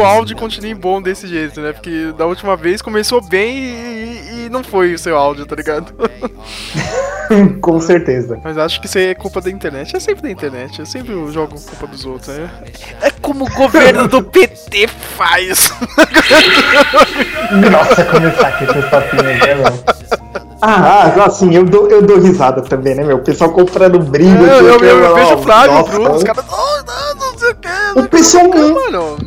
o áudio continue bom desse jeito, né? Porque da última vez começou bem e, e não foi o seu áudio, tá ligado? Com certeza. Mas acho que isso aí é culpa da internet. É sempre da internet. Eu sempre jogo culpa dos outros. né? É como o governo do PT faz. Nossa, começar aqui com os papinhos, né, meu? Ah, ah, assim, eu dou, eu dou risada também, né, meu? O pessoal comprando brinde. É, eu, eu, eu, eu vejo o Flávio, Bruno, os caras. Oh, não, não sei o que. O pessoal não- Mano,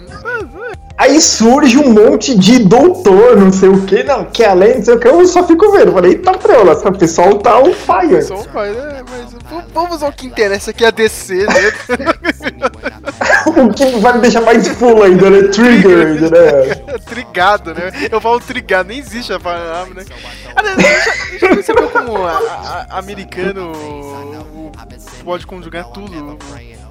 Aí surge um monte de doutor, não sei o que, não, que além, não sei o que, eu só fico vendo. Falei, eita preula, esse pessoal tá on fire. só um pai, né? Mas vamos ao que interessa aqui, a DC, né? o que vai me deixar mais full ainda, né? Triggered, né? Trigado, né? Eu falo trigado, nem existe a palavra, né? Já, já percebeu como a, a- americano pode conjugar tudo,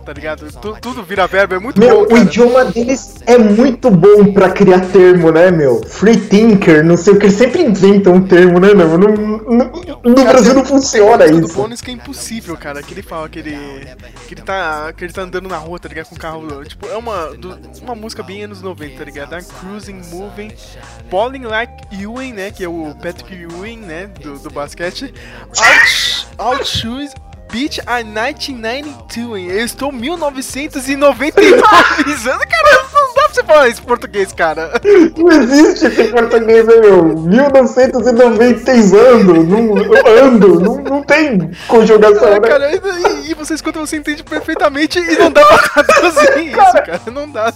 tá ligado? Tu- tudo vira verbo, é muito Meu, bom, o cara. idioma deles é muito bom pra criar termo, né, meu? Free thinker, não sei o que, eles sempre inventam um termo, né, meu? No, no- no Brasil não funciona isso. bônus que é impossível, cara. Que ele fala que ele. Que ele tá. Que ele tá andando na rua, tá ligado? Com o carro. Tipo, é uma. do- uma música bem anos 90, tá ligado? I'm cruising, moving, balling like Ewing, né? Que é o Patrick Ewing, né? Do, do basquete. Out, out shoes. Beach I'm 1992, eu estou 1999 anos, cara, não dá pra você falar isso em português, cara. Não existe esse português, né, meu? 1990 ando, não, eu ando, não, não tem conjugação, né? cara, e, e você escuta, você entende perfeitamente e não dá pra traduzir isso, cara. Não dá.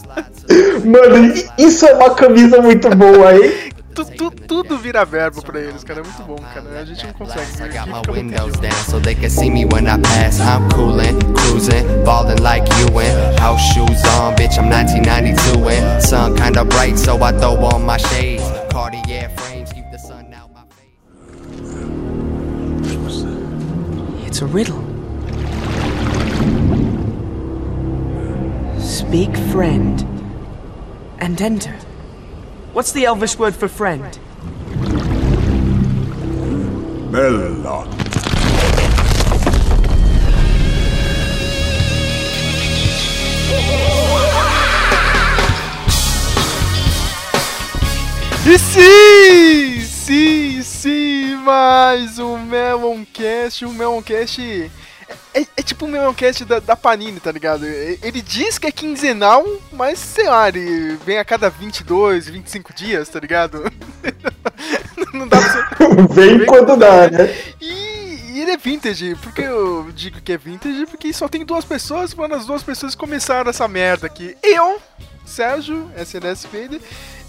Mano, isso é uma camisa muito boa, hein? Tu, tu- tudo vira verbo pra eles, cara. É muito bom, cara. A gente não consegue. I got my windows down so they can see me when I pass. I'm coolin', cruising, ballin' like you and house shoes on, bitch. I'm 1992 and sun kinda bright, so I throw on my shades. Cartier frames keep the sun out my face. It's a riddle. Speak friend and enter. What's the Elvish word for friend? Melon. E sim! Sim, sim! Mais um Meloncast. Um Meloncast. É, é tipo um Meloncast da, da Panini, tá ligado? Ele diz que é quinzenal, mas sei lá, ele vem a cada 22, 25 dias, tá ligado? Não dá pra. Vem quando dá, né? E, e ele é vintage. Por que eu digo que é vintage? Porque só tem duas pessoas, quando as duas pessoas começaram essa merda aqui. Eu, Sérgio, SNS Vader,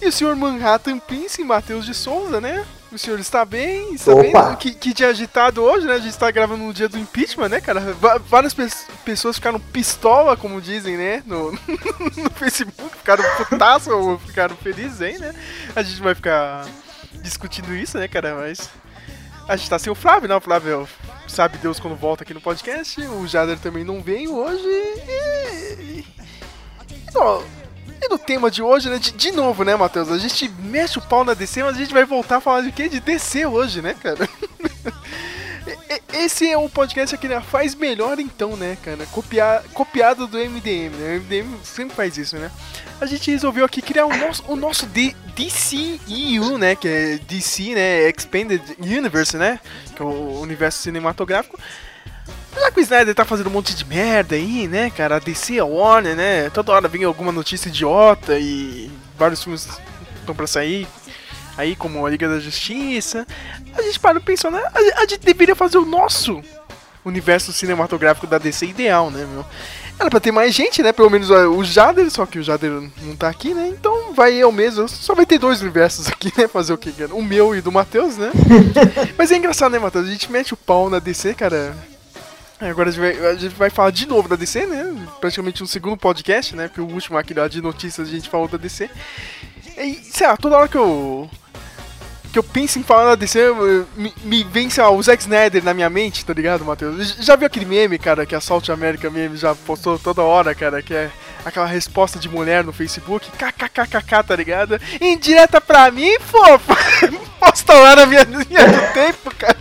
e o senhor Manhattan Prince, Matheus de Souza, né? O senhor está bem? Está Opa. bem? Que, que dia agitado hoje, né? A gente está gravando no dia do impeachment, né, cara? Várias pe- pessoas ficaram pistola, como dizem, né? No, no Facebook, ficaram putaço ou ficaram felizes, hein, né? A gente vai ficar discutindo isso, né, cara? Mas a gente tá sem o Flávio, né? O Flávio sabe Deus quando volta aqui no podcast. O Jader também não veio hoje. E. e no tema de hoje, né? De, de novo, né, Matheus? A gente mexe o pau na DC, mas a gente vai voltar a falar de quê? De DC hoje, né, cara? Esse é o podcast que né, faz melhor então, né, cara? Copiar, copiado do MDM, né? O MDM sempre faz isso, né? A gente resolveu aqui criar o nosso, o nosso D- DCEU, né? Que é DC, né? Expanded Universe, né? Que é o universo cinematográfico. Já que o Snyder tá fazendo um monte de merda aí, né, cara? A DC, a Warner, né? Toda hora vem alguma notícia idiota e vários filmes estão pra sair. Aí, como a Liga da Justiça. A gente parou pensando, né? A, gente deveria fazer o nosso universo cinematográfico da DC ideal, né, meu? Era pra ter mais gente, né? Pelo menos o Jader, só que o Jader não tá aqui, né? Então vai eu mesmo. Só vai ter dois universos aqui, né? Fazer o cara? O meu e do Matheus, né? Mas é engraçado, né, Matheus? A gente mete o pau na DC, cara. Agora a gente, vai, a gente vai falar de novo da DC, né? Praticamente um segundo podcast, né? Porque o último aqui lá de notícias a gente falou da DC. E, sei lá, toda hora que eu. Que eu penso em falar da DC, eu- me, me vem, sei lá, o Zack Snyder na minha mente, tá ligado, Matheus? Já viu aquele meme, cara, que a Salt America meme já postou toda hora, cara, que é aquela resposta de mulher no Facebook, kkkk, tá ligado? Indireta pra mim, fofa! Posta lá na minha linha do tempo, cara,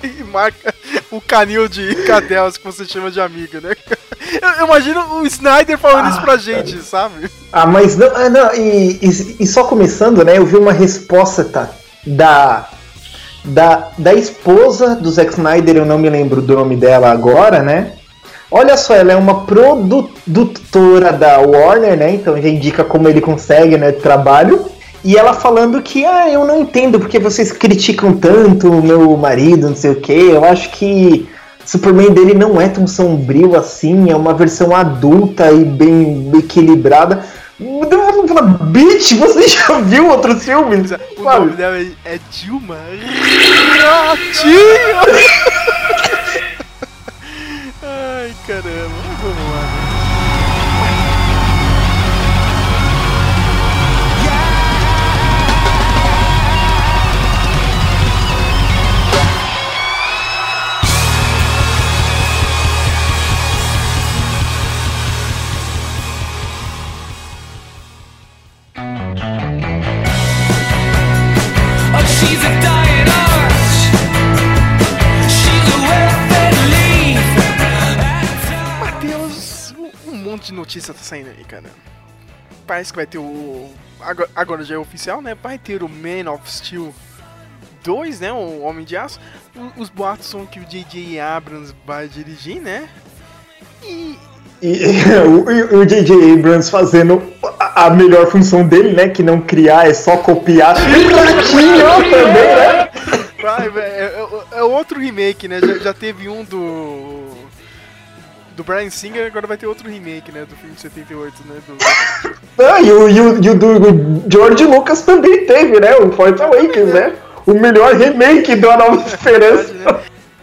e marca o canil de cadelas que você chama de amiga, né? Eu, eu imagino o Snyder falando isso pra gente, sabe? Ah, mas não, ah, não e, e, e só começando, né? Eu vi uma resposta tá, da, da, da esposa do Zack Snyder, eu não me lembro do nome dela agora, né? Olha só, ela é uma produtora da Warner, né? Então já indica como ele consegue, né? Trabalho. E ela falando que, ah, eu não entendo porque vocês criticam tanto o meu marido, não sei o que. Eu acho que Superman dele não é tão sombrio assim, é uma versão adulta e bem equilibrada. Bitch, você já viu outros filmes? O nome dela é Dilma Ratinho! Ai, caramba, vamos lá. De notícia tá saindo aí, cara. Parece que vai ter o. Agora, agora já é oficial, né? Vai ter o Man of Steel 2, né? O Homem de Aço. O- Os boatos são que o J.J. Abrams vai dirigir, né? E. E, o, o J.J. Abrams fazendo a, melhor função dele, né? Que não criar, é só copiar. E também, né? Vai, é, é- é outro remake, né? Já, já teve um do. Do Brian Singer, agora vai ter outro remake, né? Do filme de 78, né? Do, Ah, e o, e o, e o do George Lucas também teve, né? O Force Awakens, né? O melhor remake do A Nova Esperança. né?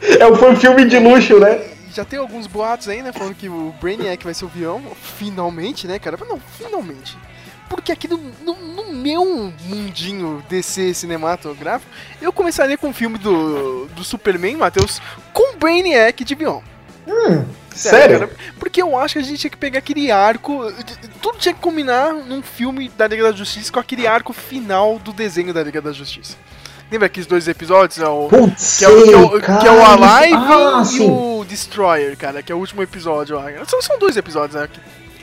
É foi um filme de luxo, né? Já tem alguns boatos aí, né? Falando que o Brainiac vai ser o vilão. Finalmente, né, cara? Mas não, finalmente. Porque aqui no, no, no meu mundinho DC cinematográfico, eu começaria com o filme do, do Superman, Matheus, com o Brainiac de vilão. Sério? cara? Porque eu acho que a gente tinha que pegar aquele arco. Tudo tinha que combinar num filme da Liga da Justiça com aquele arco final do desenho da Liga da Justiça. Lembra aqueles dois episódios? É o, Putz, que, é o, que, é o, que é o Alive ah, e sim. o Destroyer, cara, que é o último episódio. São, são dois episódios, né?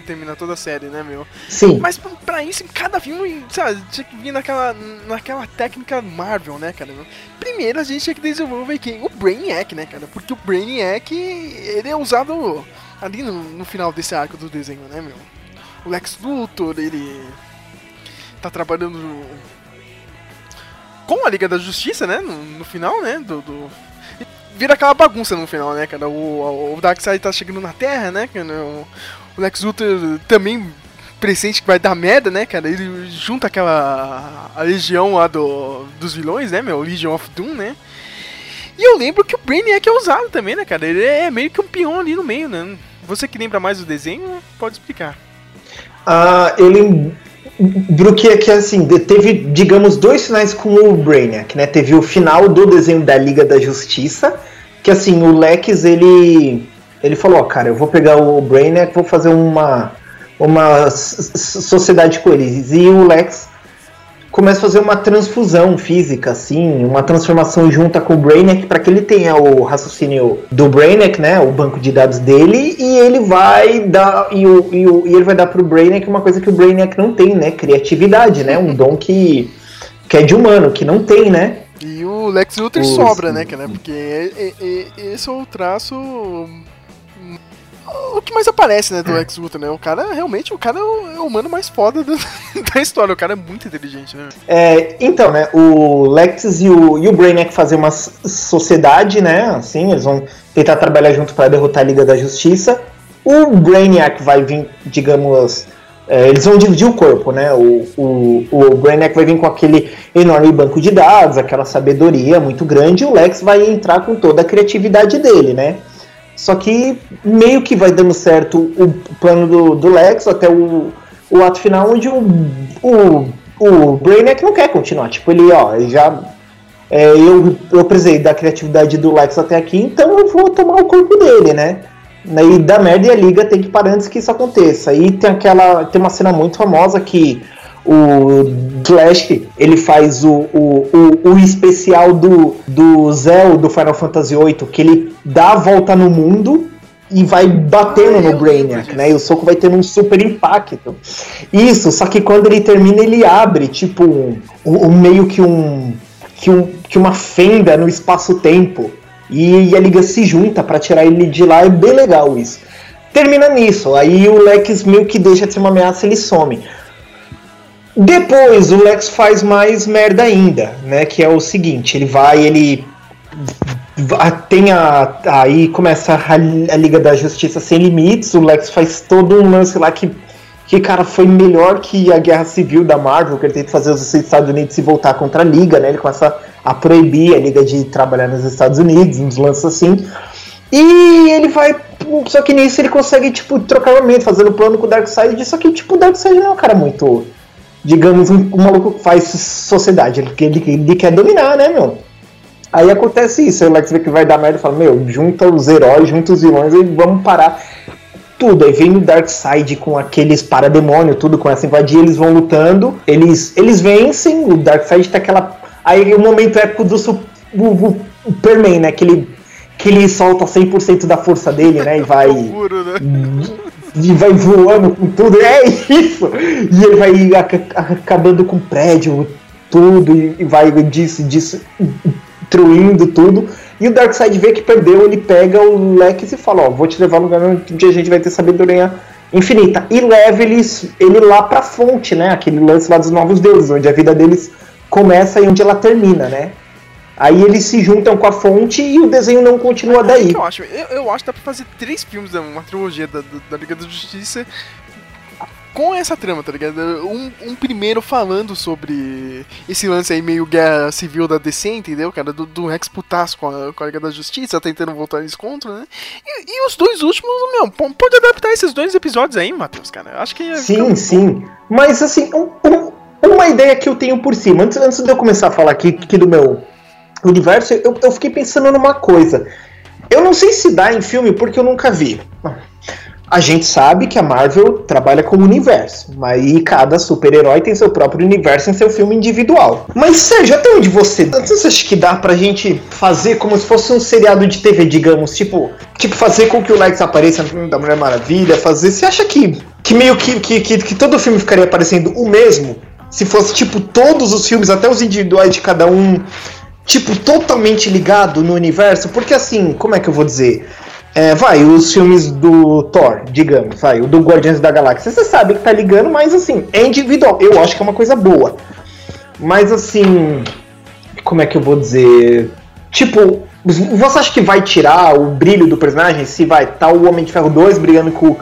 Termina toda a série, né, meu? Sim. Mas pra- isso, em cada filme, sabe, tinha que vir naquela, naquela técnica Marvel, né, cara? Primeiro a gente tinha que desenvolver quem? O Brainiac, né, cara? Porque o Brainiac, ele é usado ali no, no final desse arco do desenho, né, meu? O Lex Luthor, ele tá trabalhando com a Liga da Justiça, né, no, no final, né, do... do- Vira aquela bagunça no final, né, cara? O, o Darkseid tá chegando na Terra, né, cara? O, o Lex Luthor também pressente que vai dar merda, né, cara? Ele junta aquela a legião lá do, dos vilões, né, meu? Legion of Doom, né? E eu lembro que o Brainiac é usado também, né, cara? Ele é meio que um peão ali no meio, né? Você que lembra mais do desenho, pode explicar. Ah, eu lembro que, que assim, teve, digamos, dois finais com o Brainiac, né? Teve o final do desenho da Liga da Justiça, que assim, o Lex, ele. Ele falou, ó, cara, eu vou pegar o Brainiac, vou fazer uma. uma sociedade com eles. E o Lex começa a fazer uma transfusão física, assim, uma transformação junta com o Brainiac para que ele tenha o raciocínio do Brainiac, né, o banco de dados dele, e ele vai dar e, o, e, o, e ele vai dar pro Brainiac uma coisa que o Brainiac não tem, né, criatividade, né, um dom que que é de humano, que não tem, né? E o Lex Luthor Os- sobra, né, cara? Porque é- é- é- esse é o traço. O que mais aparece, né, do Lex Luthor, né? O cara, realmente, o cara é o, é o humano mais foda do- da história. O cara é muito inteligente, né? É, então, né, o Lex e o, e o Brainiac fazem uma sociedade, né, assim, eles vão tentar trabalhar junto para derrotar a Liga da Justiça. O Brainiac vai vir, digamos, é, eles vão dividir o corpo, né, o, o, o Brainiac vai vir com aquele enorme banco de dados, aquela sabedoria muito grande, e o Lex vai entrar com toda a criatividade dele, né. Só que meio que vai dando certo o plano do, do Lex até o, o ato final, onde o, o, o Brainiac não quer continuar. Tipo, ele, ó, ele já. é, eu, eu precisei da criatividade do Lex até aqui, então eu vou tomar o corpo dele, né? E da merda e a liga tem que parar antes que isso aconteça. E tem aquela. Tem uma cena muito famosa que o Flash ele faz o, o, o, o especial do, do Zell do Final Fantasy VIII, que ele dá a volta no mundo e vai batendo no Brainiac, né? E o soco vai tendo um super impacto. Isso, só que quando ele termina, ele abre, tipo, um, um- meio que um, que um. que uma fenda no espaço-tempo. E, e a Liga se junta pra tirar ele de lá, é bem legal isso. Termina nisso, aí o Lex meio que deixa de ser uma ameaça, ele some. Depois o Lex faz mais merda ainda, né? Que é o seguinte, ele vai, ele tem a aí começa a, Liga da Justiça sem limites, o Lex faz todo um lance lá que que cara foi melhor que a Guerra Civil da Marvel, que ele tenta fazer os Estados Unidos se voltar contra a Liga, né? Ele começa a proibir a Liga de trabalhar nos Estados Unidos, uns lances assim. E ele vai. Só que nisso ele consegue, tipo, trocar armamento, fazendo plano com o Darkseid. Só que, tipo, o Darkseid não é um cara muito. Digamos, um, um maluco que faz sociedade. Ele, ele, ele quer dominar, né, meu? Aí acontece isso. Aí o Lex vê que vai dar merda e fala: Meu, junta os heróis, junta os vilões e vamos parar tudo. Aí vem o Darkseid com aqueles parademônio, tudo com essa invadir, eles vão lutando, eles, eles vencem, o Darkseid tá aquela. Aí o momento épico do Superman, né? Que ele, que ele solta 100% da força dele, né? E vai. Puro, né? E vai voando com tudo, é isso! E ele vai aca- acabando com o prédio, tudo, e vai disso, disso, destruindo tudo. E o Darkseid vê que perdeu, ele pega o Lex e fala, ó, vou te levar no lugar onde a gente vai ter sabedoria infinita. E leva eles, ele lá pra fonte, né? Aquele lance lá dos novos deuses, onde a vida deles começa e onde ela termina, né? Aí eles se juntam com a fonte e o desenho não continua É daí. que eu acho, eu, eu acho que dá pra fazer três filmes, uma trilogia da, da, Liga da Justiça com essa trama, tá ligado? Um, um primeiro falando sobre esse lance aí meio guerra civil da DC, entendeu, cara? Do, do Rex putaço com a, com a Liga da Justiça, tentando voltar eles contra, né? E, e os dois últimos, meu, pode adaptar esses dois episódios aí, Matheus, cara. Eu acho que Sim, sim. Mas assim, um- um- uma ideia que eu tenho por cima, antes, antes de eu começar a falar aqui, aqui do meu universo, eu, eu fiquei pensando numa coisa. Eu não sei se dá em filme porque eu nunca vi. A gente sabe que a Marvel trabalha como universo, mas cada super-herói tem seu próprio universo em seu filme individual. Mas Sérgio, até onde você. Você acha que dá pra gente fazer como se fosse um seriado de TV, digamos, tipo, tipo fazer com que o Lex apareça no filme da Mulher Maravilha, fazer. Você acha que, que meio que, que, que, que todo filme ficaria parecendo o mesmo? Se fosse, tipo, todos os filmes, até os individuais de cada um, tipo, totalmente ligado no universo? Porque assim, como é que eu vou dizer? É, vai, os filmes do Thor, digamos, vai, o do Guardiões da Galáxia, você sabe que tá ligando, mas assim, é individual. Eu acho que é uma coisa boa. Mas assim, como é que eu vou dizer? Tipo, você acha que vai tirar o brilho do personagem se vai tá o Homem de Ferro 2 brigando com.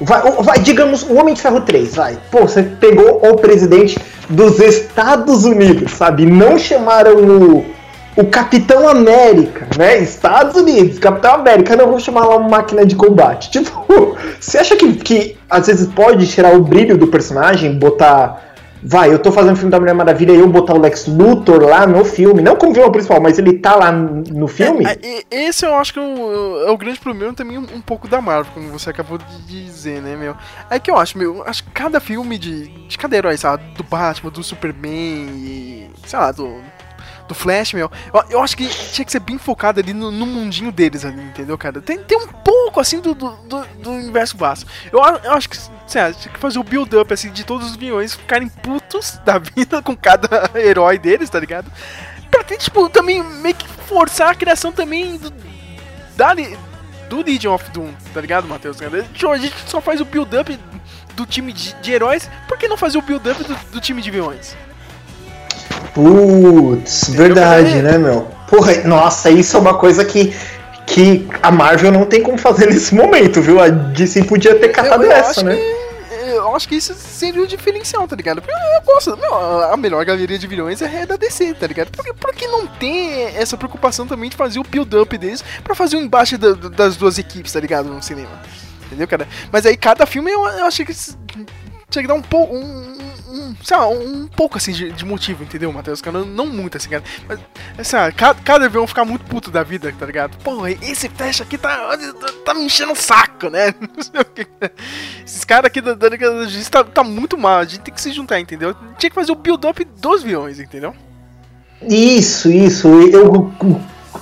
Vai, vai, digamos, o Homem de Ferro 3, vai. Pô, você pegou o presidente dos Estados Unidos, sabe? Não chamaram o, o Capitão América, né? Estados Unidos, Capitão América, não vou chamar lá uma máquina de combate. Tipo, você acha que, que às vezes pode tirar o brilho do personagem, botar. Vai, eu tô fazendo o filme da Mulher Maravilha e eu botar o Lex Luthor lá no filme, não como vilão principal, mas ele tá lá no filme? É, e- esse eu acho que é o, é o grande problema também um, um pouco da Marvel, como você acabou de dizer, né, meu? É que eu acho, meu, acho que cada filme de, de cada herói, sabe, do Batman, do Superman e, sei lá, do, do Flash, meu, eu, eu acho que tinha que ser bem focado ali no, no mundinho deles ali, entendeu, cara? Tem, tem um pouco, assim, do, do, do, universo vasto. Eu, eu acho que, lá, tinha que fazer o build-up, assim, de todos os vilões ficarem putos da vida com cada herói deles, tá ligado? Pra ter, tipo, também meio que forçar a criação também do, da, do Legion of Doom, tá ligado, Matheus? A gente só faz o build-up do time de, de heróis, por que não fazer o build-up do, do time de vilões? Putz, verdade, né, meu? Porra, nossa, isso é uma coisa que, que a Marvel não tem como fazer nesse momento, viu? A DC podia ter catado eu, eu essa, né? que, eu acho que isso seria o diferencial, tá ligado? Porque eu gosto, meu, a a melhor galeria de vilões é da DC, tá ligado? Por que, por que não ter essa preocupação também de fazer o build-up deles pra fazer o embate da- das duas equipes, tá ligado? No cinema. Entendeu, cara? Mas aí cada filme eu, eu achei que tinha que dar um pouco. Um, um, sei lá, um pouco assim de, de motivo, entendeu, Matheus? Cara, não muito assim, cara. Mas, assim, ah, cada, cada vilão ficar muito puto da vida, tá ligado? Porra, esse Flash aqui tá, tá, me enchendo o saco, né? Esses caras aqui da, Liga tá, tá muito mal, a gente tem que se juntar, entendeu? Tinha que fazer o build-up dos vilões, entendeu? Isso, isso. Eu,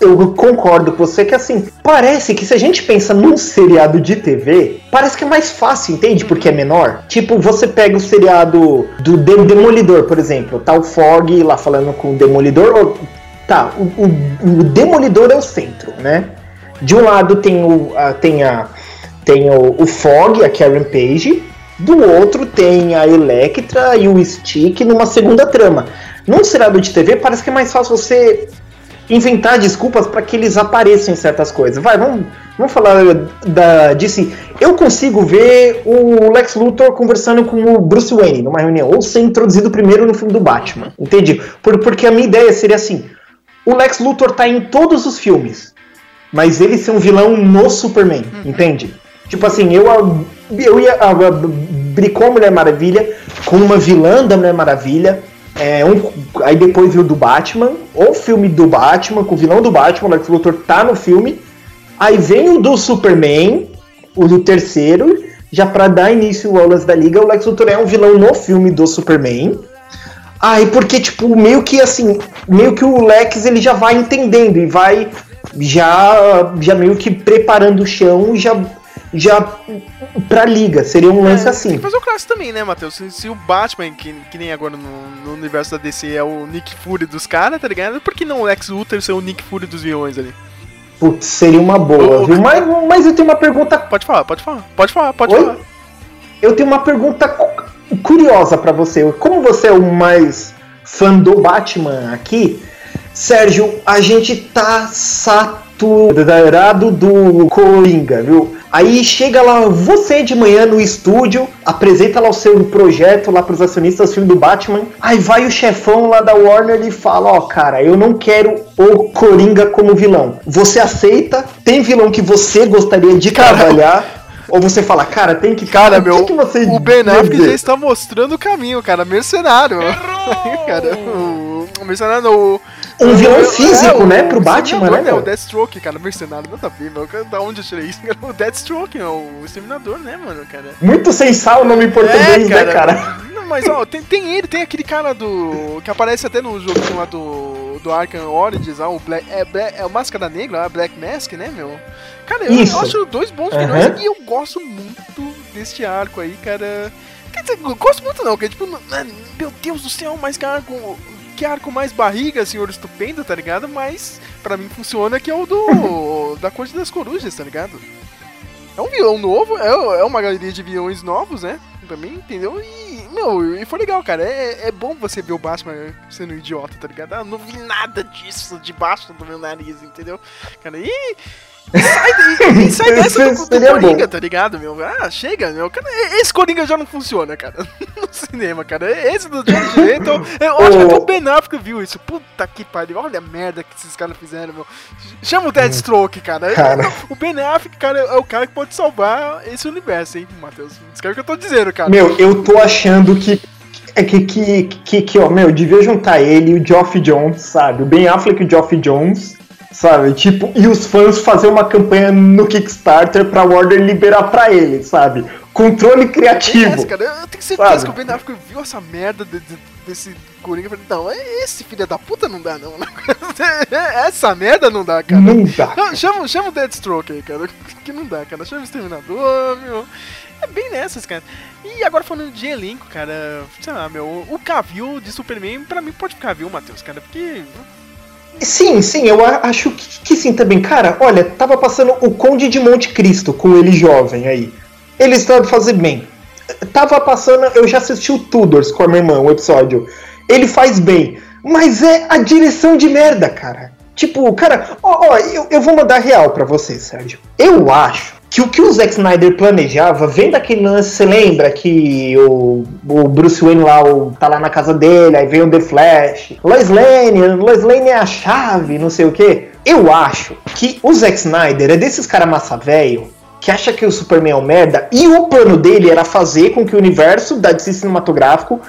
eu, concordo com você que assim, parece que se a gente pensa num seriado de TV, parece que é mais fácil, entende? Porque é menor. Tipo, você pega o seriado do De- Demolidor, por exemplo, tá o Fog lá falando com o Demolidor. ou- Tá, o, o- o Demolidor é o centro, né? De um lado tem o, a, tem a, tem o, o Fog, a Karen Page, do outro tem a Electra e o Stick numa segunda trama. Num seriado de TV parece que é mais fácil você inventar desculpas para que eles apareçam em certas coisas. Vai, vamos, vamos falar da DC. Eu consigo ver o Lex Luthor conversando com o Bruce Wayne numa reunião, ou ser introduzido primeiro no filme do Batman. Entende? Por, porque a minha ideia seria assim: o Lex Luthor tá em todos os filmes, mas ele ser um vilão no Superman, entende? Tipo assim, eu, eu ia abrir com a Mulher Maravilha, com uma vilã da Mulher Maravilha, é, um, aí depois viu do Batman, ou filme do Batman, com o vilão do Batman, o Lex Luthor tá no filme, aí vem o do Superman, o do terceiro, já pra dar início ao lance da Liga, o Lex Luthor é um vilão no filme do Superman, Aí porque, tipo, meio que assim, meio que o Lex ele já vai entendendo e vai já, já meio que preparando o chão já, já pra liga. Seria um lance É, Tem assim. que fazer o clássico também, né, Matheus? Se, se o Batman, que, que nem agora no, no universo da DC, é o Nick Fury dos caras, tá ligado? Por que não o Lex Luthor ser o Nick Fury dos vilões ali? Putz, seria uma boa, viu? Mas, mas eu tenho uma pergunta. Pode falar, pode falar, pode falar, pode Oi? falar. Eu tenho uma pergunta cu- curiosa pra você. Como você é o mais fã do Batman aqui, Sérgio, a gente tá saturado do Coringa, viu? Aí chega lá você de manhã no estúdio, apresenta lá o seu projeto lá pros acionistas do filme do Batman. Aí vai o chefão lá da Warner e fala: Ó, cara, eu não quero o Coringa como vilão. Você aceita? Tem vilão que você gostaria de Cara, trabalhar? Ou você fala, cara, tem que. Cara, o que meu, que você o Ben Affleck já está mostrando o caminho, cara. Mercenário. cara, o, o mercenário não, o- Um o- vilão é, físico, o- né, o pro Batman, Exterminador, né, O meu? Deathstroke, cara, mercenário, a ver, meu. Cara, Da onde eu tirei isso? Cara, O Deathstroke, é o Exterminador, né, mano, cara? Muito sensal o nome em português, né, cara? Não, mas ó, tem, tem ele, tem aquele cara do. que aparece até no joguinho lá do. do Arkham Origins, lá, o Black. É, Black- é o Máscara Negra, lá, Black Mask, né, meu? Cara, eu Isso. acho dois bons Aham. vilões e eu gosto muito deste arco aí, cara. Quer dizer, eu gosto muito não, porque tipo, não- meu Deus do céu, mas que arco. Que arco mais barriga, senhor estupendo, tá ligado? Mas pra mim funciona que é o do. da Corte das Corujas, tá ligado? É um vilão novo, é, é uma galeria de vilões novos, né? Pra mim, entendeu? E, meu, e foi legal, cara. É, é bom você ver o Batman sendo um idiota, tá ligado? Ah, não vi nada disso debaixo do meu nariz, entendeu? Cara, e. sai, daí- sai dessa do, do Seria Coringa, bom. tá ligado, meu? Ah, chega, meu. Cara, esse Coringa já não funciona, cara. No cinema, cara. Esse do Jared Leto, eu acho que até o Ben Affleck viu isso. Puta que pariu. Olha a merda que esses caras fizeram, meu. Chama o Deathstroke, cara. Cara. O Ben Affleck, cara, é o cara que pode salvar esse universo, hein, Matheus? Escreve o que eu tô dizendo, cara. Meu, eu tô achando que. É que, que, que, que, ó, meu, devia juntar ele e o Geoff Jones, sabe? O Ben Affleck e o Geoff Jones, sabe? Tipo, e os fãs fazer uma campanha no Kickstarter pra Warner liberar pra ele, sabe? Controle criativo. Esse, cara, eu tenho certeza Sabe? que o Ben Affleck viu essa merda de- de- desse Coringa e falou, não, esse filho da puta não dá, não. essa merda não dá, cara. Não dá. Chama, chama o Deathstroke aí, cara. Que não dá, cara. Chama o Exterminador, meu. É bem nessas, cara. E agora falando de elenco, cara. Sei lá, meu. O Cavill de Superman, pra mim, pode ficar viu, Matheus, cara. Porque. Sim, sim, eu acho que, que sim também. Cara, olha, tava passando o Conde de Monte Cristo com ele jovem aí. Ele estava fazendo bem. Tava passando, eu já assisti o Tudors com a minha irmã, o episódio. Ele faz bem. Mas é a direção de merda, cara. Tipo, cara, ó, ó, eu, eu vou mandar real pra você, Sérgio. Eu acho que o que o Zack Snyder planejava, vem daquele lance, você lembra que o, o Bruce Wayne lá o, tá lá na casa dele, aí vem o The Flash, Lois Lane, Lois Lane é a chave, não sei o que. Eu acho que o Zack Snyder é desses cara massa velho que acha que o Superman é um merda e o plano dele era fazer com que o universo da DC cinematográfico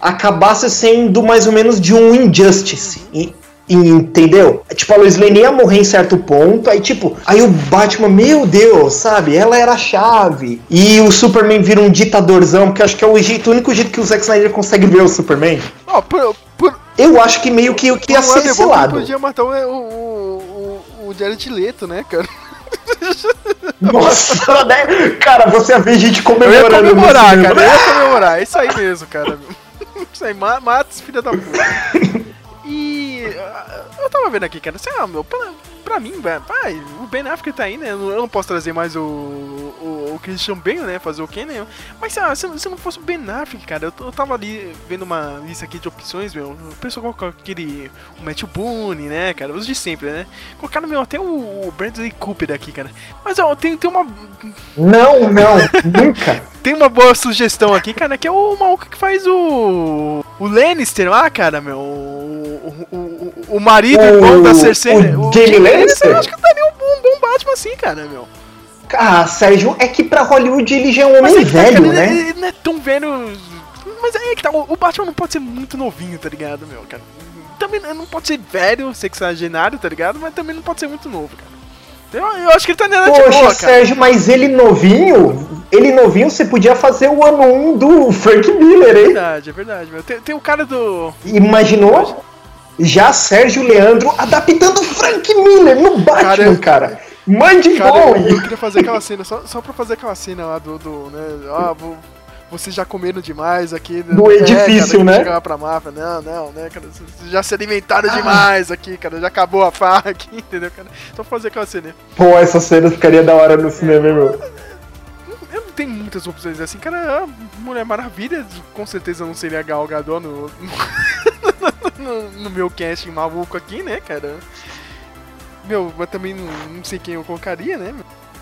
acabasse sendo mais ou menos de um Injustice. E- entendeu? Tipo, a Lois Lane ia morrer em certo ponto, aí tipo, aí o Batman, meu Deus, sabe? Ela era a chave. E o Superman vira um ditadorzão, porque acho que é o, jeito, o único jeito que o Zack Snyder consegue ver o Superman. Ó, por, por, Eu acho que meio que, que ia ser esse lado. podia matar o, o, o, Jared Leto, né, cara? Nossa, né? Cara, você ver gente Eu ia comemorando. comemorar, cara. Eu ia comemorar. É isso aí mesmo, cara. Isso aí, ma- mata esse filho da puta. Eu tava vendo aqui, cara, assim, ah, meu, pra, pra mim, velho, pai, o Ben Affleck tá aí, né? Eu não- posso trazer mais o, o, o Christian Bale, né? Fazer o Ken, né? Mas ah, se, se não fosse o Ben Affleck, cara, eu, eu tava ali vendo uma lista aqui de opções, meu. O pessoal colocou aquele. O Matthew Boone, né, cara? Os de sempre, né? Colocaram, meu, até o, o Bradley Cooper aqui, cara. Mas ó, tem, tem uma. Não, não, nunca. Tem uma boa sugestão aqui, cara, que é o maluco que faz o. O Lannister lá, cara, meu. O, o, o, o marido O- irmão da Cersei. o né? Jaime Jaime Lannister? Eu acho que daria um bom, bom Batman assim, cara, meu. Ah, Sérgio, é que pra Hollywood ele já é um homem é tá, velho, cara, ele, né? ele não é tão velho. Mas aí é que tá, o o Batman não pode ser muito novinho, tá ligado, meu, cara? Também não pode ser velho, sexagenário, tá ligado? Mas também não pode ser muito novo, cara. Eu, eu acho que ele tá nela de Poxa, boa, cara. Sérgio, mas ele novinho, ele novinho, você podia fazer o ano 1 do Frank Miller, É hein? verdade, é verdade, meu. Tem, tem o cara do. Imaginou? Já Sérgio Leandro adaptando Frank Miller no Batman, Cara, cara. Mande Cara, bom! eu, eu queria fazer aquela cena, só, só pra fazer aquela cena lá do, do né, ah, vou, vocês já comeram demais aqui. né? Do edifício, cara, né? Chegar pra máfia, não, não, né, cara, vocês já se alimentaram demais aqui, cara, já acabou a farra aqui, entendeu, cara? Só pra fazer aquela cena. Pô, essa cena ficaria da hora no cinema, meu. Tenho muitas opções assim, cara, a Mulher Maravilha, com certeza não seria Gal Gadot no, no, no meu casting maluco aqui, né, cara? Meu, mas também não, não sei quem eu colocaria, né?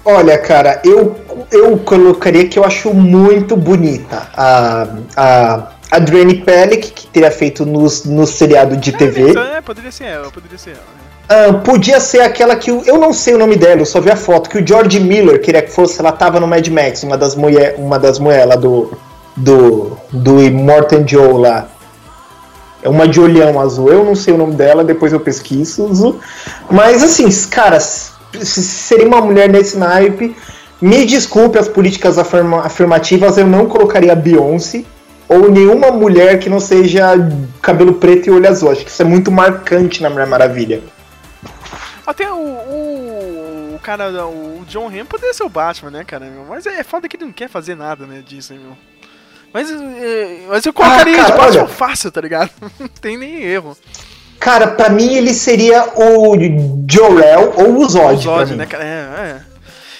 Olha, cara, eu, eu colocaria que eu acho muito bonita a, a Adrienne Pellick, que teria feito no, no seriado de TV. É, poderia ser ela, poderia ser ela, né? Ah, podia ser aquela que. o- Eu não sei o nome dela, eu só vi a foto, que o George Miller queria que fosse. Ela tava no Mad Max, uma das mulher, uma das mulheres lá do. Do. Do Immortan Joe lá. É uma de olhão azul. Eu não sei o nome dela, depois eu pesquiso. Mas assim, cara, se se seria uma mulher nesse naipe. Me desculpe as políticas afirma- afirmativas, eu não colocaria Beyoncé. Ou nenhuma mulher que não seja cabelo preto e olho azul. Acho que isso é muito marcante na Mulher Maravilha. Até o, o, o cara, o John Hamm poderia ser o Batman, né, cara? meu? Mas é foda que ele não quer fazer nada, né, disso, né, meu? Mas, é, mas eu colocaria Ah, cara, Batman olha. fácil, tá ligado? Não tem nem erro. Cara, pra mim ele seria o Jor-El ou o Zod. O Zod, né, cara? É, é.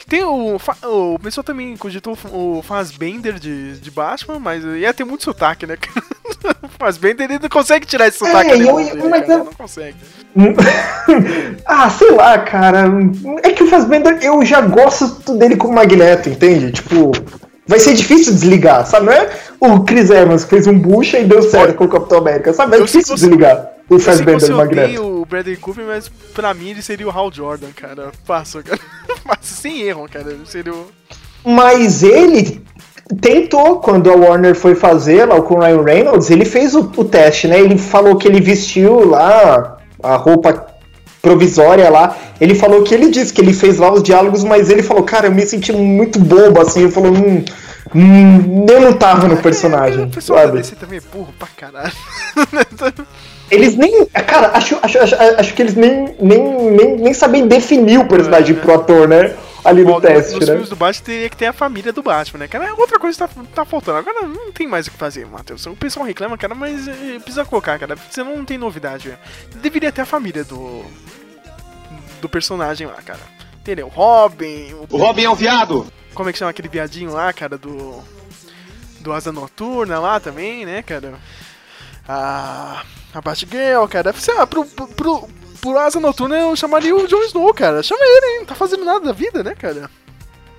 Tem o. O pessoal também cogitou o Fazbender de, de Batman, mas ia ter muito sotaque, né? o Fazbender ele não consegue tirar esse sotaque É, ali, eu- dele, mas cara, não consegue. ah, sei lá, cara. É que o Fassbender, eu já gosto dele como Magneto, entende? Tipo, vai ser difícil desligar, sabe? Não é o Chris Evans que fez um bucha e deu certo com o Capitão América, sabe? É Eu difícil você- desligar o Eu Fassbender você do Magneto. o Bradley Cooper, mas pra mim ele seria o Hal Jordan, cara. Fácil, cara. Fácil, sem erro, cara. Ele seria o. Mas ele tentou, quando a Warner foi fazer lá com o Ryan Reynolds, ele fez o, o teste, né? Ele falou que ele vestiu lá a roupa provisória lá. Ele falou que ele disse que ele fez lá os diálogos, mas ele falou, cara, eu me senti muito bobo, assim. Ele falou, hum, hum, eu não tava no personagem, o pessoal? DC também é burro pra caralho. Eles nem. Cara, acho, acho, acho, acho que eles nem, nem, nem, nem sabem definir o personagem É. pro ator, né? Ali no Bom, teste, nos né? filmes do Batman teria que ter a família do Batman, né, cara? É outra coisa que tá, tá faltando. Agora não tem mais o que fazer, Matheus. O pessoal reclama, cara, mas eh, precisa colocar, cara. Você não tem novidade, velho. Deveria ter a família do. do personagem lá, cara. Entendeu? Robin. O, Robin é um viado! como é que chama aquele viadinho lá, cara, do. Do Asa Noturna lá também, né, cara? A. A Batgirl, cara. Sei lá, pro, pro, pro Asa Noturna eu chamaria o Jon Snow, cara. Chama ele, hein? Tá fazendo nada da vida, né, cara?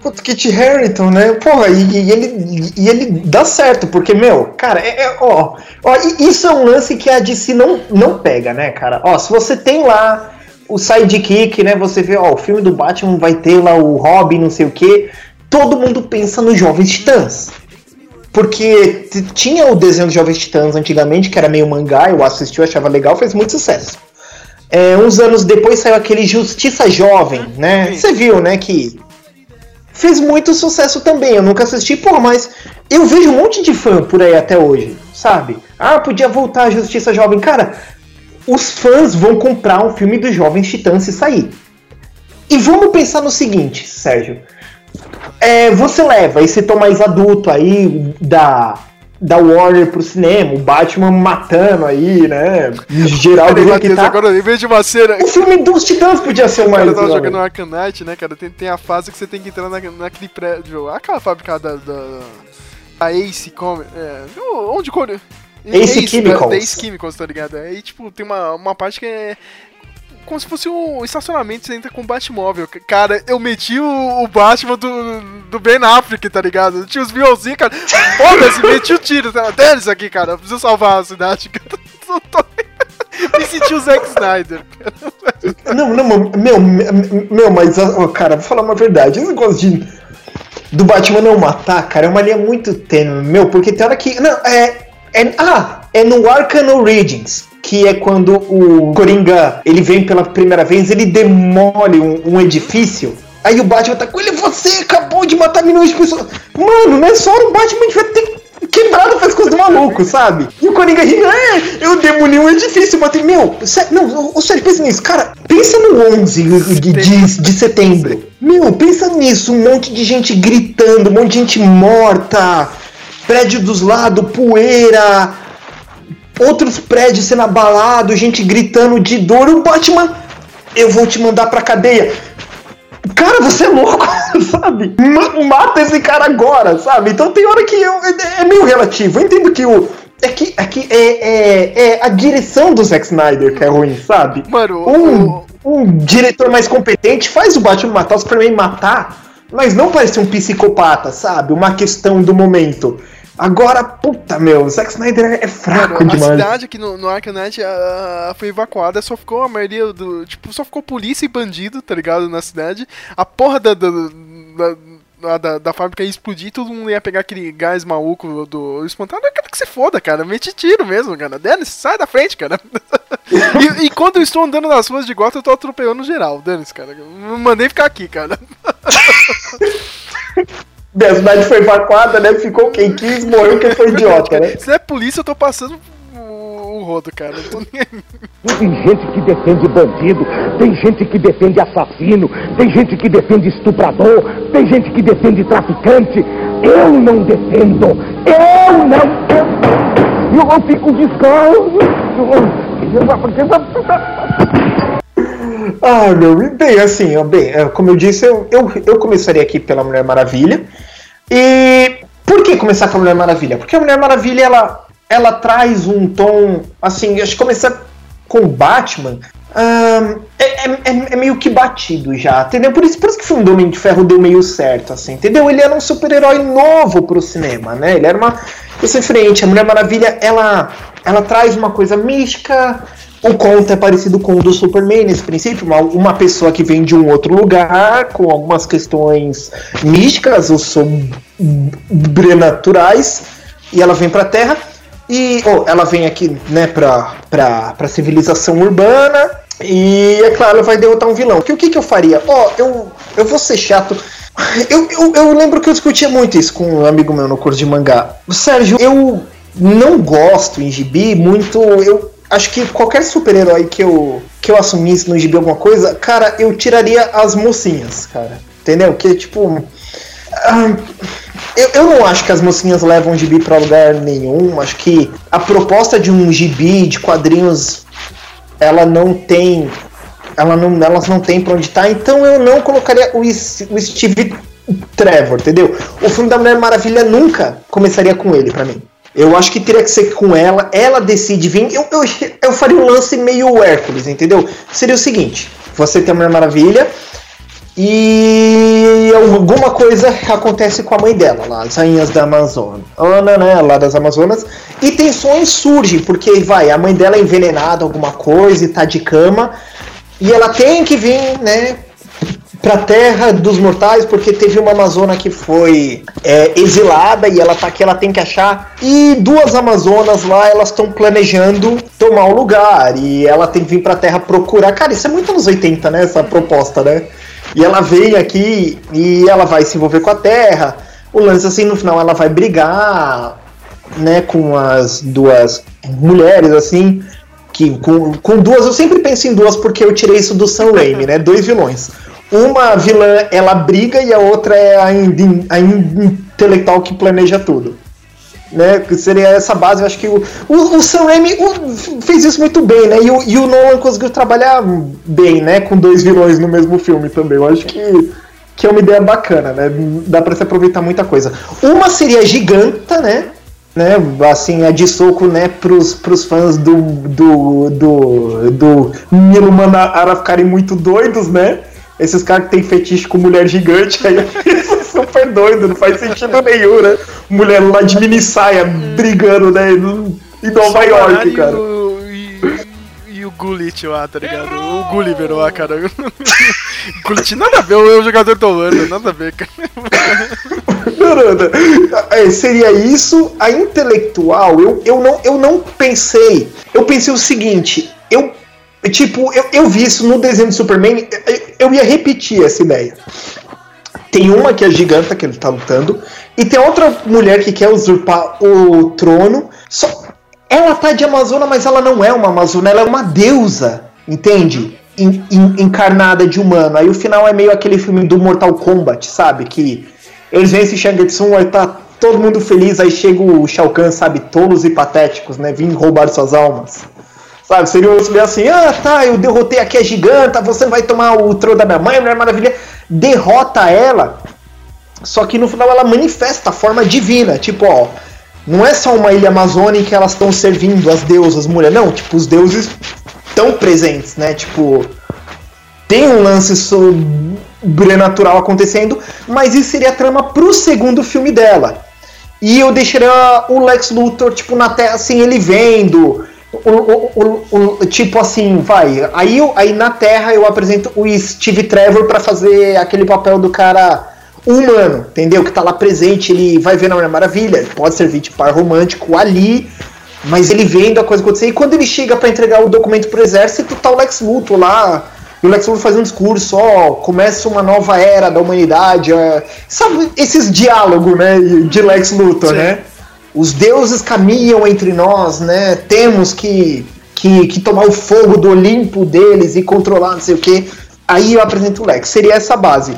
Putz, Kit Harington, né? Porra, e, e ele, e ele dá certo, porque, meu, cara, é, é- ó, ó, isso é um lance que a DC não, não pega, né, cara? Ó, se você tem lá o sidekick, né? Você vê, ó, o filme do Batman vai ter lá o Robin, não sei o quê. Todo mundo pensa nos Jovens Titãs. Porque tinha o desenho dos Jovens Titãs antigamente, que era meio mangá, eu assisti, eu achava legal, fez muito sucesso. É, uns anos depois saiu aquele Justiça Jovem, né? Sim. Você viu, né, que fez muito sucesso também. Eu nunca assisti, pô, mas eu vejo um monte de fã por aí até hoje, sabe? Ah, podia voltar a Justiça Jovem. Cara, os fãs vão comprar um filme dos Jovens Titãs se sair. E vamos pensar no seguinte, Sérgio. É, você leva esse tom mais adulto aí da, da Warner pro cinema, o Batman matando aí, né? Geral do que tá. agora em vez de uma cena. O filme dos Titãs podia ser o O cara mais. tava né? jogando Arcanite, né, cara? Tem, tem a fase que você tem que entrar na, naquele prédio. Aquela fábrica da. da a Ace Com É, onde. Core- Ace Chemicals. Da Ace Chemicals, tá ligado? Aí, tipo, tem uma, uma parte que é. Como se fosse um estacionamento, você entra com o Batmóvel. Cara, eu meti o, o Batman do, do Ben Affleck, tá ligado? Tinha os violzinhos, cara. Foda-se, meti o tiro. Tá? Dane isso aqui, cara. Eu preciso salvar a cidade, cara. Tô- Me senti o Zack Snyder. Não, não, meu, meu, mas, cara, vou falar uma verdade. Esse negócio de. Do Batman não matar, cara, é uma linha muito tênue, meu, porque tem hora que. Não, é. é ah, é no Arkham Origins, que é quando o Coringa ele vem pela primeira vez, ele demole um, um edifício. Aí o Batman tá com ele, você acabou de matar milhões de pessoas. Mano, não é só o Batman que vai ter quebrado o pescoço do maluco, sabe? E o Coringa ri, é, eu demoli um edifício, matei. Meu, sé- não, ô sério, pensa nisso, cara. Pensa no 11 de, de, de setembro. Meu, pensa nisso, um monte de gente gritando, um monte de gente morta, prédio dos lados, poeira, outros prédios sendo abalados, gente gritando de dor. O Batman, eu vou te mandar pra cadeia. Cara, você é louco, sabe? Ma- Mata esse cara agora, sabe? Então tem hora que eu- é, é meio relativo. Eu entendo que o. É que, é, que é, é, é a direção do Zack Snyder que é ruim, sabe? Mano, Um, um diretor mais competente faz o Batman matar, o Superman matar, mas não parece um psicopata, sabe? Uma questão do momento. Agora, puta meu, o Zack Snyder é, fraco Mano, a demais. cidade aqui no, no Arcanite ah, foi evacuada, só ficou a maioria do. Tipo, só ficou polícia e bandido, tá ligado? Na cidade. A porra da. da, da da, da, fábrica ia explodir, todo mundo ia pegar aquele gás maluco do espantado. Eu quero que você foda, cara. Mete tiro mesmo, cara. Dennis, sai da frente, cara. e, e quando eu estou andando nas ruas de Gotham, eu tô atropelando geral. Dennis, cara. Eu mandei ficar aqui, cara. A cidade foi evacuada, né? Ficou quem quis, morreu quem foi idiota, né? Se é polícia, eu tô passando o, o rodo, cara. Tem gente que defende bandido, tem gente que defende assassino, tem gente que defende estuprador, tem gente que defende traficante. Eu não defendo, eu não. Eu, eu fico descanso. Ah, meu, bem, assim, ó, bem, é, como eu disse, eu, eu, eu começaria aqui pela Mulher Maravilha. E por que começar com a Mulher Maravilha? Porque a Mulher Maravilha, ela, ela traz um tom, assim, acho que começar com o Batman, é, é- é- é meio que batido já, entendeu? Por isso, por isso que o filme do Homem de Ferro deu meio certo, assim, entendeu? Ele era um super-herói novo pro cinema, né? Ele era uma coisa diferente. A Mulher Maravilha, ela, ela traz uma coisa mística, o conto é parecido com o do Superman nesse princípio, uma, uma pessoa que vem de um outro lugar, com algumas questões místicas ou sobrenaturais, e ela vem pra Terra, e oh, ela vem aqui, né, pra, pra, pra civilização urbana, e é claro, ela vai derrotar um vilão. Porque o que, que eu faria? Ó, eu, eu vou ser chato. Eu, eu, eu lembro que eu discutia muito isso com um amigo meu no curso de mangá. Sérgio, eu não gosto em gibi muito. Eu acho que qualquer super-herói que eu, que eu assumisse no gibi alguma coisa, cara, eu tiraria as mocinhas, cara. Entendeu? Que tipo. eu, eu não acho que as mocinhas levam gibi pra lugar nenhum. Acho que a proposta de um gibi de quadrinhos ela não tem ela não, elas não têm pra onde tá, então eu não colocaria o, o Steve Trevor, entendeu? O filme da Mulher Maravilha nunca começaria com ele pra mim. Eu acho que teria que ser com ela, ela decide vir. Eu, eu, eu faria um lance meio Hércules, entendeu? Seria o seguinte: você tem a Mulher Maravilha e alguma coisa acontece com a mãe dela, lá, as rainhas da Amazônia, né, lá das Amazonas, e tensões surgem, porque vai, a mãe dela é envenenada, alguma coisa, e tá de cama, e ela tem que vir, né, pra terra dos mortais, porque teve uma Amazona que foi é, exilada e ela tá aqui, ela tem que achar. E duas Amazonas lá, elas estão planejando tomar o lugar. E ela tem que vir pra terra procurar. Cara, isso é muito anos 80, né? Essa proposta, né? E ela vem aqui e ela vai se envolver com a terra. O lance assim, no final ela vai brigar, né, com as duas mulheres, assim. Que com, com duas, eu sempre penso em duas porque eu tirei isso do Sam Raimi, né? Dois vilões. Uma vilã ela briga e a outra é a, in- a in- intelectual que planeja tudo. Né? Seria essa base, eu acho que o, o, o Sam Raimi o- fez isso muito bem, né? E o, e o Nolan conseguiu trabalhar bem, né? Com dois vilões no mesmo filme também. Eu acho que, que é uma ideia bacana, né? Dá pra se aproveitar muita coisa. Uma seria Giganta, né? né, assim, é de soco, né, pros, pros fãs do, do, do, do Milo Manara ficarem muito doidos, né, esses caras que tem fetiche com mulher gigante, aí isso é super doido, não faz sentido nenhum, né, mulher lá de mini saia brigando, né, em Nova York, e cara. O, e, e o Gullit lá, tá ligado? O Gulliver lá, cara. Gullit nada a ver, é o jogador do Holanda, nada a ver, cara. Não, não, não. É, seria isso. A intelectual, eu, eu, não, eu não pensei. Eu pensei o seguinte. Tipo, eu, eu vi isso no desenho do Superman, eu- eu ia repetir essa ideia. Tem uma que é giganta que ele tá lutando, e tem outra mulher que quer usurpar o trono. Só, ela tá de Amazona, mas ela não é uma Amazona, ela é uma deusa, entende? En- en- encarnada de humano. Aí o final é meio aquele filme do Mortal Kombat, sabe? Que eles vencem Shang Tsung, aí tá todo mundo feliz, aí chega o Shao Kahn, sabe? Tolos e patéticos, né? Vim roubar suas almas. Sabe, seria um assim, ah tá, eu derrotei aqui a giganta, você vai tomar o trono da minha mãe, Mulher Maravilha, derrota ela, só que no final ela manifesta a forma divina, tipo, ó, não é só uma ilha amazônica que elas estão servindo as deusas, mulher, não, tipo, os deuses estão presentes, né, tipo, tem um lance sobrenatural acontecendo, mas isso seria a trama pro segundo filme dela. E eu deixaria o Lex Luthor, tipo, na Terra, assim, ele vendo. O, o- o- tipo assim, vai. Aí, aí na Terra eu apresento o Steve Trevor pra fazer aquele papel do cara humano, entendeu? Que tá lá presente, ele vai ver na Mulher Maravilha, pode servir de par romântico ali, mas ele vendo a coisa acontecer. E quando ele chega pra entregar o documento pro exército, tá o Lex Luthor lá. E o Lex Luthor faz um discurso, ó, começa uma nova era da humanidade. é, sabe, esses diálogos, né, de Lex Luthor, Sim. né? Os deuses caminham entre nós, né? Temos que, que, que tomar o fogo do Olimpo deles e controlar, não sei o quê. Aí eu apresento o Lex. Seria essa base.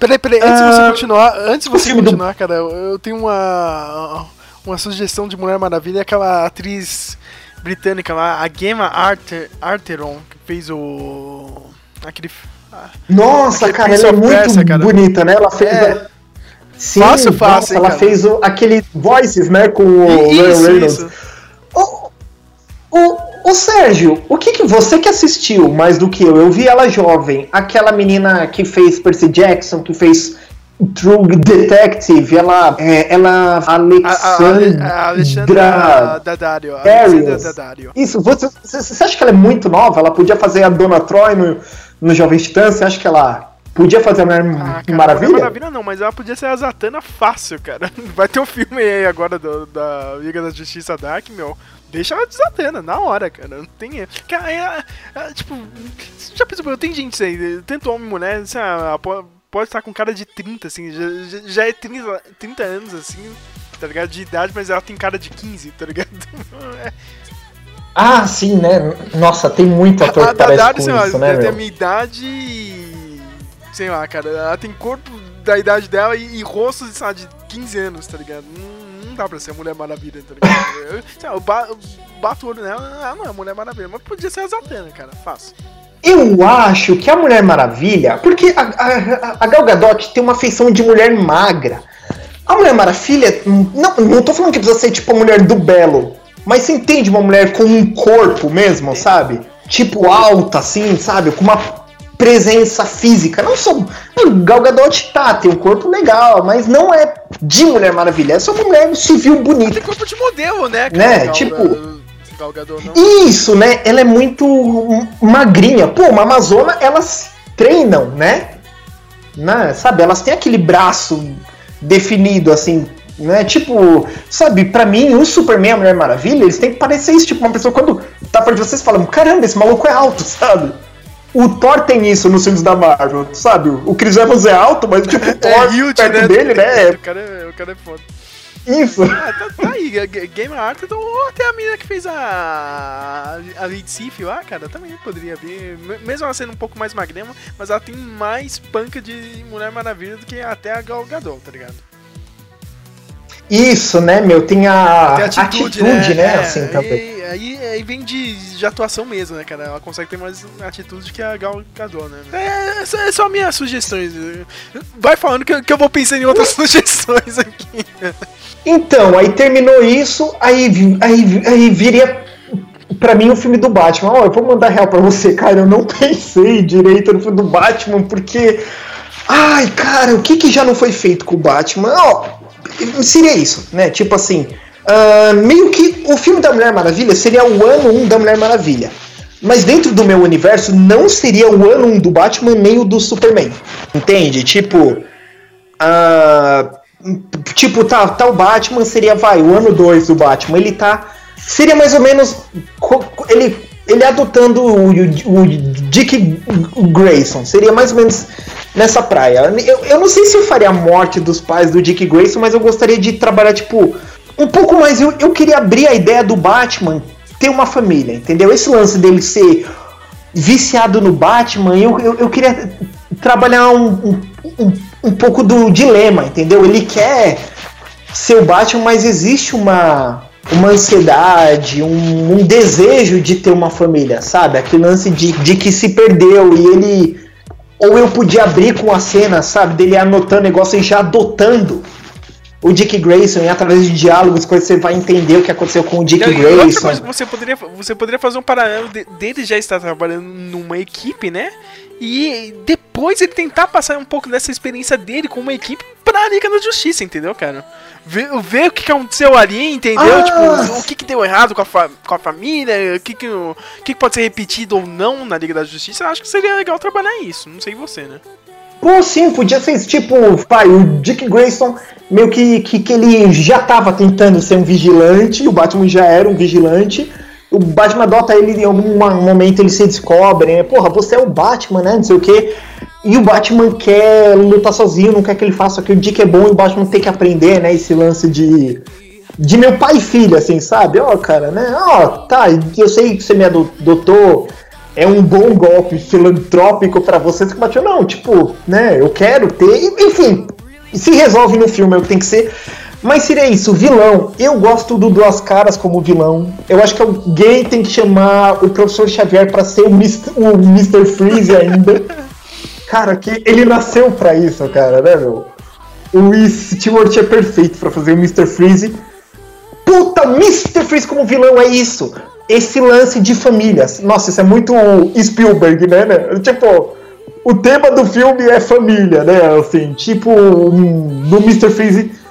Peraí, peraí, antes de Ah, você continuar, antes você filme do- continuar, cara, eu, tenho uma uma sugestão de Mulher Maravilha, aquela atriz britânica lá, a Gemma Arter, Arteron, que fez o aquele ah, Nossa, Aquele cara, ela é muito cara. bonita, né? Ela fez. É. Sim, Fácil, nossa, fácil, hein, ela fez o, aquele Voices, né? Com o Ryan Isso, Reynolds. isso. O, o, o Sérgio, o que, que você que assistiu mais do que eu? Eu vi ela jovem, aquela menina que fez Percy Jackson, que fez True Detective, ela, é, ela A, a, Alexandra, a Alexandra Daddario. Isso, você, você, você acha que ela é muito nova? Ela podia fazer a Dona Troy no, no Jovem Titãs? Você acha que ela podia fazer a Mulher Ah, cara, Maravilha? Mulher Maravilha não, mas ela podia ser a Zatanna fácil, cara. Vai ter um filme aí agora do- da Liga da Justiça Dark, meu. Deixa ela de Zatanna, na hora, cara. Não tem. Cara, é, é, tipo, você já percebeu? Tem gente aí, tanto homem e mulher, assim, ah, po- pode estar com cara de 30, assim, já, já- é 30, 30 anos, assim, tá ligado? De idade, mas ela tem cara de 15, tá ligado? É, Ah, sim, né? Nossa, tem muito ator a que parece Daddario, com sei lá, isso, né, tem a minha idade e... Sei lá, cara, ela tem corpo da idade dela e, e rosto, sei lá, de 15 anos, tá ligado? Não, não dá pra ser a Mulher Maravilha, tá ligado? Eu, sei lá, eu ba- eu bato o olho nela, ela não é Mulher Maravilha, mas podia ser a Zatanna, cara, fácil. Eu acho que a Mulher Maravilha, porque a, a, a Gal Gadot tem uma feição de mulher magra. A Mulher Maravilha, não, não tô falando que precisa ser tipo a mulher do Belo, mas você entende uma mulher com um corpo mesmo, sabe? Tipo alta, assim, sabe? Com uma presença física. Não só. Gal Gadot tá, tem um corpo legal, mas não é de Mulher Maravilha, é só uma mulher civil bonita. Tem corpo de modelo, né? Né, Gal- tipo- Gal Gadot, não. Isso, né? Ela é muito magrinha. Pô, uma Amazona, elas treinam, né? né? Sabe, elas têm aquele braço definido, assim, né? Tipo, sabe, pra mim, o Superman e a Mulher Maravilha, eles têm que parecer isso. Tipo, uma pessoa quando tá perto de vocês fala, caramba, esse maluco é alto, sabe? O Thor tem isso nos filmes da Marvel, sabe? O Chris Evans é alto, mas tipo, o Thor huge, perto dele, né? O cara, é- o cara é foda. Isso. Ah, tá, tá aí, Game Art, então, ou até a menina que fez a. a Lady Sif lá, cara, também poderia vir. Me- Mesmo ela sendo um pouco mais magrema, mas ela tem mais panca de Mulher Maravilha do que até a Gal Gadot, tá ligado? Isso, né, meu? Tem a Tem atitude, atitude, né? É, assim, também. aí, aí, vem de, de atuação mesmo, né, cara? Ela consegue ter mais atitude que a Gal Gadot, né? É, é, só- é só minhas sugestões. Vai falando que, eu- que eu vou pensando em outras sugestões aqui. Então, aí terminou isso, aí, aí, aí viria pra mim o filme do Batman. Ó, eu vou mandar real pra você, cara. Eu não pensei direito no filme do Batman, porque. Ai, cara, o que, que já não foi feito com o Batman? Ó, seria isso, né? Tipo assim. ah, meio que o filme da Mulher Maravilha seria o ano 1 da Mulher Maravilha. Mas dentro do meu universo não seria o ano 1 do Batman nem o do Superman. Entende? Tipo. ah, tipo, tá, tá o Batman, seria, vai, o ano 2 do Batman. Ele tá. Seria mais ou menos. Ele, ele adotando o, o, o Dick Grayson. Seria mais ou menos nessa praia. Eu, eu não sei se eu faria a morte dos pais do Dick Grayson, mas eu gostaria de trabalhar, tipo, um pouco mais. Eu, eu queria abrir a ideia do Batman ter uma família, entendeu? Esse lance dele ser viciado no Batman, eu, eu, eu queria trabalhar um, um, um, um pouco do dilema, entendeu? Ele quer ser o Batman, mas existe uma, uma ansiedade, um, um desejo de ter uma família, sabe? Aquele lance de, de que se perdeu e ele. Ou eu podia abrir com a cena, sabe? Dele anotando negócio e já adotando o Dick Grayson e através de diálogos, coisas você vai entender o que aconteceu com o Dick outra Grayson. coisa que você poderia, você poderia fazer um paralelo de- dele já estar trabalhando numa equipe, né? E depois ele tentar passar um pouco dessa experiência dele com uma equipe pra Liga da Justiça, entendeu, cara? Ver, ver o que aconteceu ali, entendeu? Ah! Tipo, o que, que deu errado com a, com a família, o que que, o que que pode ser repetido ou não na Liga da Justiça. Eu acho que seria legal trabalhar isso. Não sei você, né? Pô, sim, podia ser tipo, pai, o Dick Grayson meio que, que, que ele já tava tentando ser um vigilante, o Batman já era um vigilante, o Batman adota ele em algum momento, ele se descobre, né? Porra, você é o Batman, né? Não sei o quê. E o Batman quer lutar sozinho, não quer que ele faça, que o Dick é bom e o Batman tem que aprender, né? Esse lance de. De meu pai e filho, assim, sabe? Ó, cara, né? Ó, tá, eu sei que você me adotou, é um bom golpe filantrópico pra vocês que bateu. Não, tipo, né, eu quero ter. Enfim, se resolve no filme, é o que tem que ser. Mas seria isso, vilão. Eu gosto do Duas Caras como vilão. Eu acho que alguém tem que chamar o Professor Xavier pra ser o Mr. o Mr. Freeze ainda. Cara, que ele nasceu pra isso, cara, né, meu? O Stewart é perfeito pra fazer o Mr. Freeze. Puta, Mr. Freeze como vilão é isso. Esse lance de famílias. Nossa, isso é muito Spielberg, né? né? Tipo, o tema do filme é família, né? Assim, tipo, no Mr. Freeze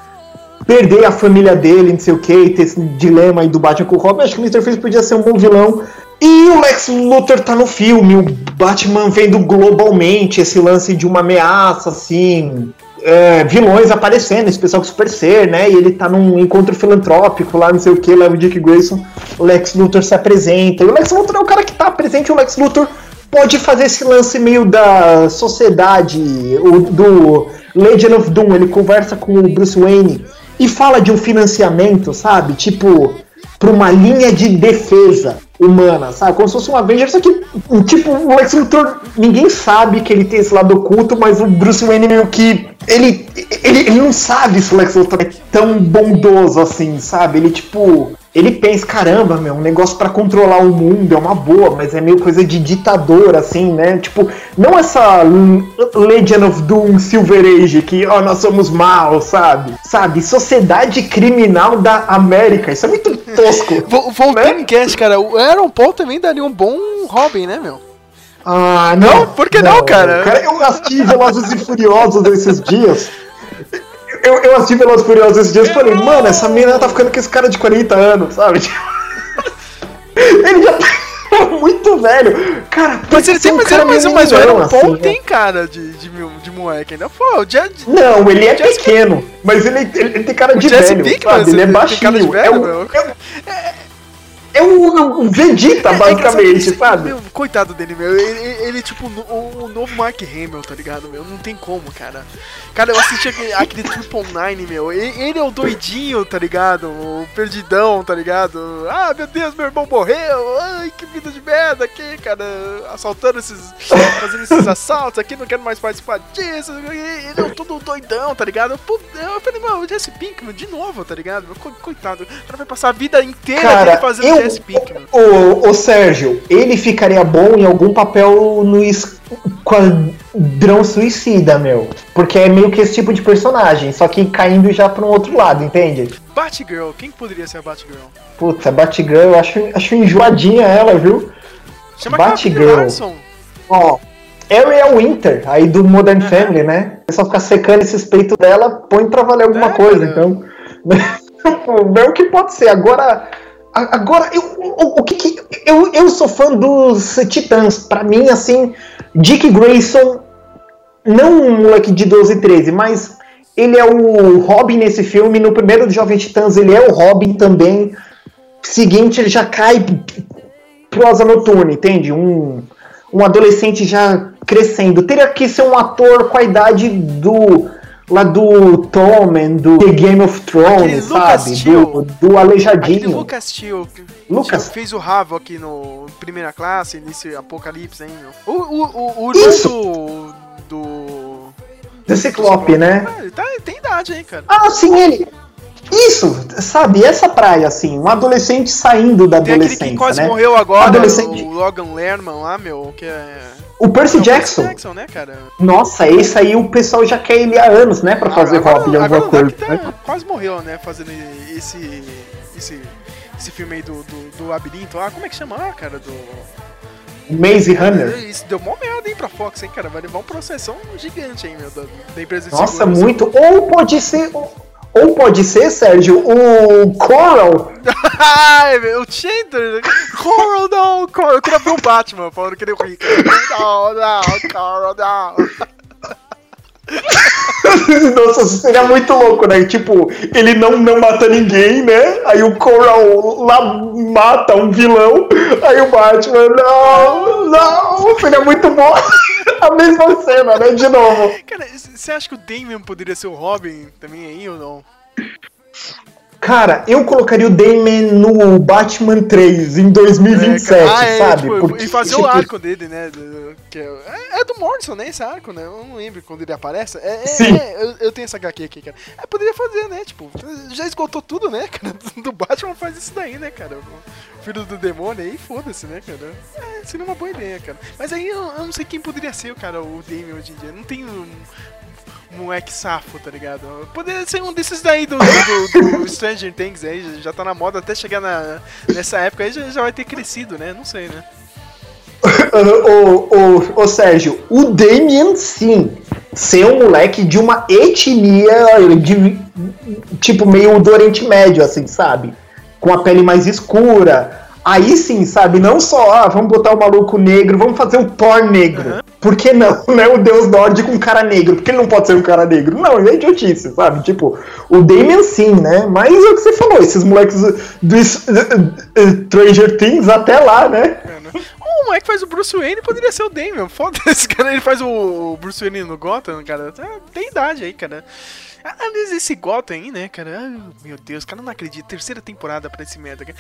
perder a família dele, não sei o que, ter esse dilema aí do Batman com o Robin. Acho que o Mr. Freeze podia ser um bom vilão. E o Lex Luthor tá no filme, o Batman vendo globalmente esse lance de uma ameaça, assim, é, vilões aparecendo, esse pessoal com super ser, né? E ele tá num encontro filantrópico lá, não sei o que, leva o Dick Grayson, o Lex Luthor se apresenta. E o Lex Luthor é o cara que tá presente, o Lex Luthor pode fazer esse lance meio da sociedade, o, do Legend of Doom, ele conversa com o Bruce Wayne e fala de um financiamento, sabe? Tipo, pra uma linha de defesa humana, sabe? Como se fosse um Avenger, só que, tipo, o Lex Luthor, ninguém sabe que ele tem esse lado oculto, mas o Bruce Wayne meio que. Ele, ele, ele não sabe se o Lex Luthor é tão bondoso assim, sabe? Ele, tipo. Ele pensa, caramba, meu, um negócio pra controlar o mundo é uma boa, mas é meio coisa de ditador, assim, né? Tipo, não essa Legend of Doom Silver Age que, ó, nós somos maus, sabe? Sabe? Sociedade criminal da América. Isso é muito tosco. Vo- Voltando em cast, cara, o Aaron Paul também daria um bom Robin, né, meu? Ah, não. por que não, cara? Eu assisti Velozes e Furiosos esses dias. Eu, eu assisti Velozes e Furiosos esses dias e falei, mano, essa menina tá ficando com esse cara de 40 anos, sabe? Ele já tá muito velho. Cara, Mas ele ser tem, um mas, cara o lindão, Aaron Paul assim, né? tem cara de, de, de, moleque ainda. Pô, o Jed, Não, ele é Jesse- pequeno, mas ele, ele, ele tem cara de Jesse velho, Pinkman, sabe? Ele é baixinho. cara de velho, é, um- meu. é, um- é um, um Vegeta, É, é basicamente, esse- sabe? Meu, coitado dele, meu. Ele, ele- é tipo o, o novo Mark Hamill, tá ligado, meu? Não tem como, cara. Cara, eu assisti aquele, aquele Triple Nine, meu. Ele, ele é o doidinho, tá ligado? O perdidão, tá ligado? Ah, meu Deus, meu irmão morreu. Ai, que vida de merda aqui, cara. Assaltando esses. fazendo esses assaltos aqui, não quero mais participar disso. Ele é todo doidão, tá ligado? Eu falei, mano, o Jesse Pinkman, de novo, tá ligado? Coitado, o cara vai passar a vida inteira Cara, fazendo o, Sérgio, ele ficaria bom em algum papel no Esquadrão Suicida, meu. Porque é meio que esse tipo de personagem, só que caindo já pra um outro lado, entende? Batgirl, quem que poderia ser a Batgirl? Puta, Batgirl, eu acho, acho enjoadinha ela, viu? Chama Batgirl. Ó, Ariel Winter, aí do Modern Family, né? O pessoal ficar secando esses peitos dela, põe pra valer alguma É, coisa, cara. então. Vê o que pode ser. Agora. Agora, eu, o, o que que. Eu, eu sou fã dos Titãs. Pra mim, assim, Dick Grayson, não um moleque de 12, 13, mas ele é o Robin nesse filme. No primeiro do Jovem Titãs, ele é o Robin também. Seguinte, ele já cai pro Asa Noturna, entende? Um, um adolescente já crescendo. Teria que ser um ator com a idade do. Lá do Tommen, do The Game of Thrones, sabe? Do, do Aleijadinho. Lucas que Lucas? fez o Ravo aqui no Primeira Classe, nesse Apocalipse meu. O, o, o, o Isso. do... do... Do Ciclope, né? Ah, tá, tem idade, hein, cara. Ah, sim, ele. Isso, sabe? Essa praia, assim, um adolescente saindo da Tem aquele adolescência, que quase né? morreu agora, Adolescente. o Logan Lerman lá, meu, que é... O Percy é o Jackson. Jackson, né, cara? Nossa, esse aí o pessoal já quer ele há anos, né? Pra fazer agora, Robin agora alguma coisa. Tá- né? quase morreu, né, fazendo esse... esse... esse filme aí do, do, do labirinto lá, como é que chama lá, cara, do... Maze Runner. Isso deu mó merda, hein, pra Fox, hein, cara, vai levar um processão gigante, hein, meu, da, da empresa de Nossa, muito. Ou pode ser. Ou pode ser, Sérgio, o Coral. Ai, o Chandler, Coral não, Coral, eu queria ver o Batman falando que ele é rico. Não, não, Coral não. Nossa, seria muito louco, né? Tipo, ele não, não mata ninguém, né? Aí o Coral lá mata um vilão. Aí o Batman, não, não. Seria muito bom. A mesma cena, né? De novo. Cara, você acha que o Damian poderia ser o Robin também aí ou não? Cara, eu colocaria o Damon no Batman 3 em 2027, cara. Ah, é, sabe? tipo, Porque, e fazer tipo, o arco dele, né? que é, é- é do Morrison, né? Esse arco, né? Eu não lembro quando ele aparece. É, é- Sim. é, eu, eu tenho essa HQ aqui, cara. É, poderia fazer, né? Tipo, já esgotou tudo, né, cara? Do Batman faz isso daí, né, cara? O filho do demônio aí, foda-se, né, cara? É, seria uma boa ideia, cara. Mas aí eu, eu não sei quem poderia ser, cara, o Damien hoje em dia. Não tem um moleque safo, tá ligado? Poderia ser um desses daí do, do, do Stranger Things aí, já- tá na moda até chegar na, nessa época aí já, já vai ter crescido, né? Não sei, né? Ô, ô, ô, Sérgio, o Damien, sim, ser um moleque de uma etnia de, tipo meio do Oriente Médio, assim, sabe? Com a pele mais escura. Aí sim, sabe? Não só, ah, vamos botar o maluco negro, vamos fazer um Thor negro. Por que não? Não é o deus nórdico um cara negro. Por que ele não pode ser um cara negro? Não, é idiotice, sabe? Tipo, o Damien sim, né? Mas é o que você falou, esses moleques do S- Stranger Things até lá, né? É, né? O moleque que faz o Bruce Wayne poderia ser o Damian. Foda-se, cara. Ele faz o Bruce Wayne no Gotham, cara. Tá- Tem idade aí, cara. Ah, Aliás, esse Gotham aí, né, cara? Ai, meu Deus, cara, não acredito. Terceira temporada pra esse merda, cara.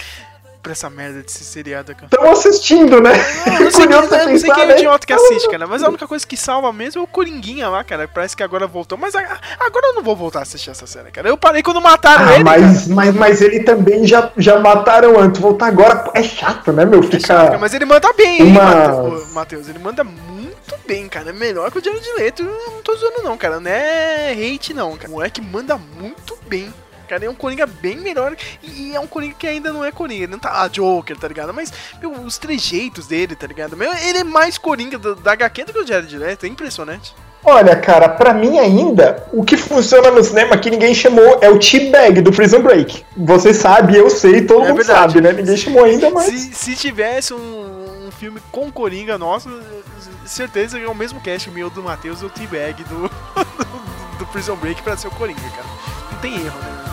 Pra essa merda desse seriado, cara. Estão assistindo, né? Não, não sei, quem, Curioso eu não sei pensar, quem é o idiota que assiste, cara. Mas a única coisa que salva mesmo é o Coringuinha lá, cara. Parece que agora voltou. Mas agora eu não vou voltar a assistir essa série, cara. Eu parei quando mataram Ah, ele, mas, mas, mas ele também já, já mataram antes. Voltar agora é chato, né, meu? cara. Fica. Mas ele manda bem, hein, Uma- Matheus? Ele manda muito bem, cara. É melhor que o Jared Leto. Eu não tô zoando, não, cara. Não é hate, não, cara. O moleque manda muito bem. Cara, é um Coringa bem melhor. E é um Coringa que ainda não é Coringa. Ele não tá ah, Joker, tá ligado? Mas, meu, os trejeitos dele, tá ligado? Meu, ele é mais Coringa do- da HQ do que o Jared Leto. É impressionante. Olha, cara, pra mim ainda, o que funciona no cinema que ninguém chamou é o T-Bag do Prison Break. Você sabe, eu sei, todo É mundo verdade. sabe, né? Ninguém chamou ainda, mas. Se, se tivesse um, um filme com Coringa nosso, certeza que é o mesmo cast meu do Matheus e o T-Bag do, do Prison Break pra ser o Coringa, cara. Não tem erro, né?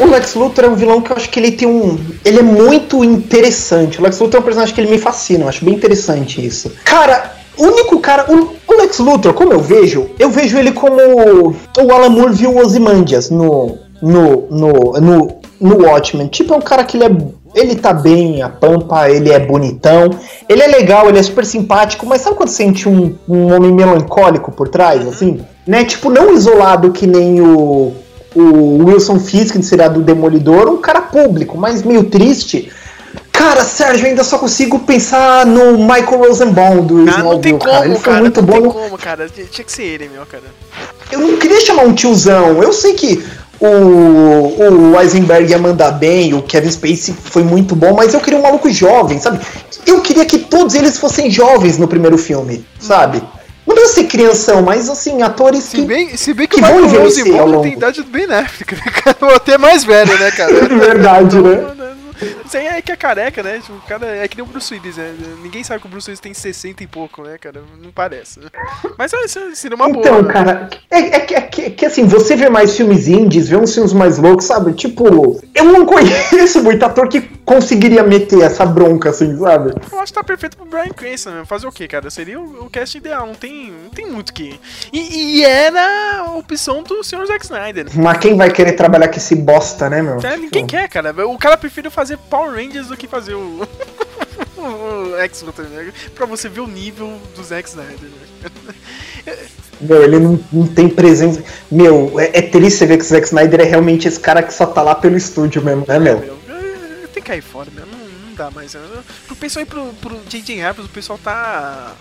O Lex Luthor é um vilão que eu acho que ele tem um. Ele é muito interessante. O Lex Luthor é um personagem que ele me fascina. Eu acho bem interessante isso. Cara, o único cara. O, Lex Luthor, como eu vejo, eu vejo ele como o Alan Moore viu Ozymandias no. No, no, no, no Watchmen. Tipo, é um cara que ele é. Ele tá bem, a pampa, ele é bonitão, ele é legal, ele é super simpático, mas sabe quando sente um, um homem melancólico por trás, assim? Né? Tipo, não isolado que nem o, o Wilson Fisk, que seria do Demolidor, um cara público, mas meio triste. Cara, Sérgio, eu ainda só consigo pensar no Michael Rosenbaum do Ah, não tem Smallville, como, cara. Ele foi cara, muito não bom. tem no- como, cara. Tinha que ser ele, meu, cara. Eu não queria chamar um tiozão. Eu sei que o, o Eisenberg ia mandar bem, o Kevin Spacey foi muito bom, mas eu queria um maluco jovem, sabe? Eu queria que todos eles fossem jovens no primeiro filme, sabe? Não precisa ser crianção, mas assim, atores Se que. bem, se bem que, que o Michael Rosenbaum tem idade Ben Affleck, né, cara? Ou até mais velho, né, cara? Verdade, né? Isso aí é que é careca, né? Tipo, cara é que nem o Bruce Willis, né? Ninguém sabe que o Bruce Willis tem 60 e pouco, né, cara? Não parece. Mas é, isso seria uma boa. Então, né? cara, é, é que- é que, é que, assim, você vê mais filmes indies, vê uns filmes mais loucos, sabe? Tipo, eu não conheço muito ator que conseguiria meter essa bronca, assim, sabe? Eu acho que tá perfeito pro Brian Cranston, né? Fazer o quê, cara? Seria o, o cast ideal, não tem, não tem muito o que. E, e era a opção do Sr. Zack Snyder. Mas quem vai querer trabalhar com esse bosta, né, meu? É, ninguém quer, cara. O cara prefere fazer Power Rangers do que fazer o. o X-Luthor, né? Pra você ver o nível do Zack Snyder, né? Meu, ele não, não tem presença. Meu, é, é triste você ver que o Zack Snyder é realmente esse cara que só tá lá pelo estúdio mesmo, né, meu? Meu, é, tem que cair fora, meu. Não, não dá mais. né? Pro pessoal ir pro, pro J.J. Abrams, o pessoal tá.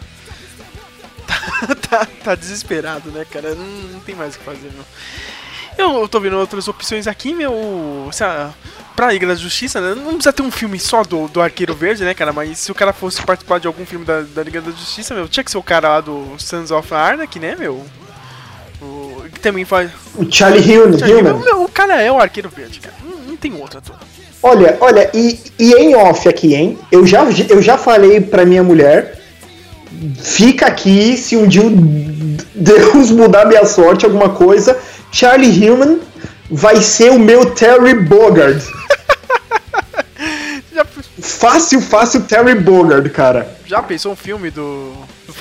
Tá, tá, tá desesperado, né, cara? Não, não tem mais o que fazer, meu. Eu tô vendo outras opções aqui, meu. Se a, pra Liga da Justiça, né? Não precisa ter um filme só do, do Arqueiro Verde, né, cara? Mas se o cara fosse participar de algum filme da, da Liga da Justiça, meu, tinha que ser o cara lá do Sons of Arnak, né, meu? O, que também faz. O Charlie Hunnam, Charlie Hunnam. Hunnam, meu, o cara é o Arqueiro Verde, cara. Não, não tem outro ator. Olha, olha, e, e em off aqui, hein? Eu já, eu já falei pra minha mulher. Fica aqui, se um dia o Deus mudar minha sorte, alguma coisa, Charlie Human vai ser o meu Terry Bogard. Já, Fácil, fácil Terry Bogard, cara. já pensou um filme do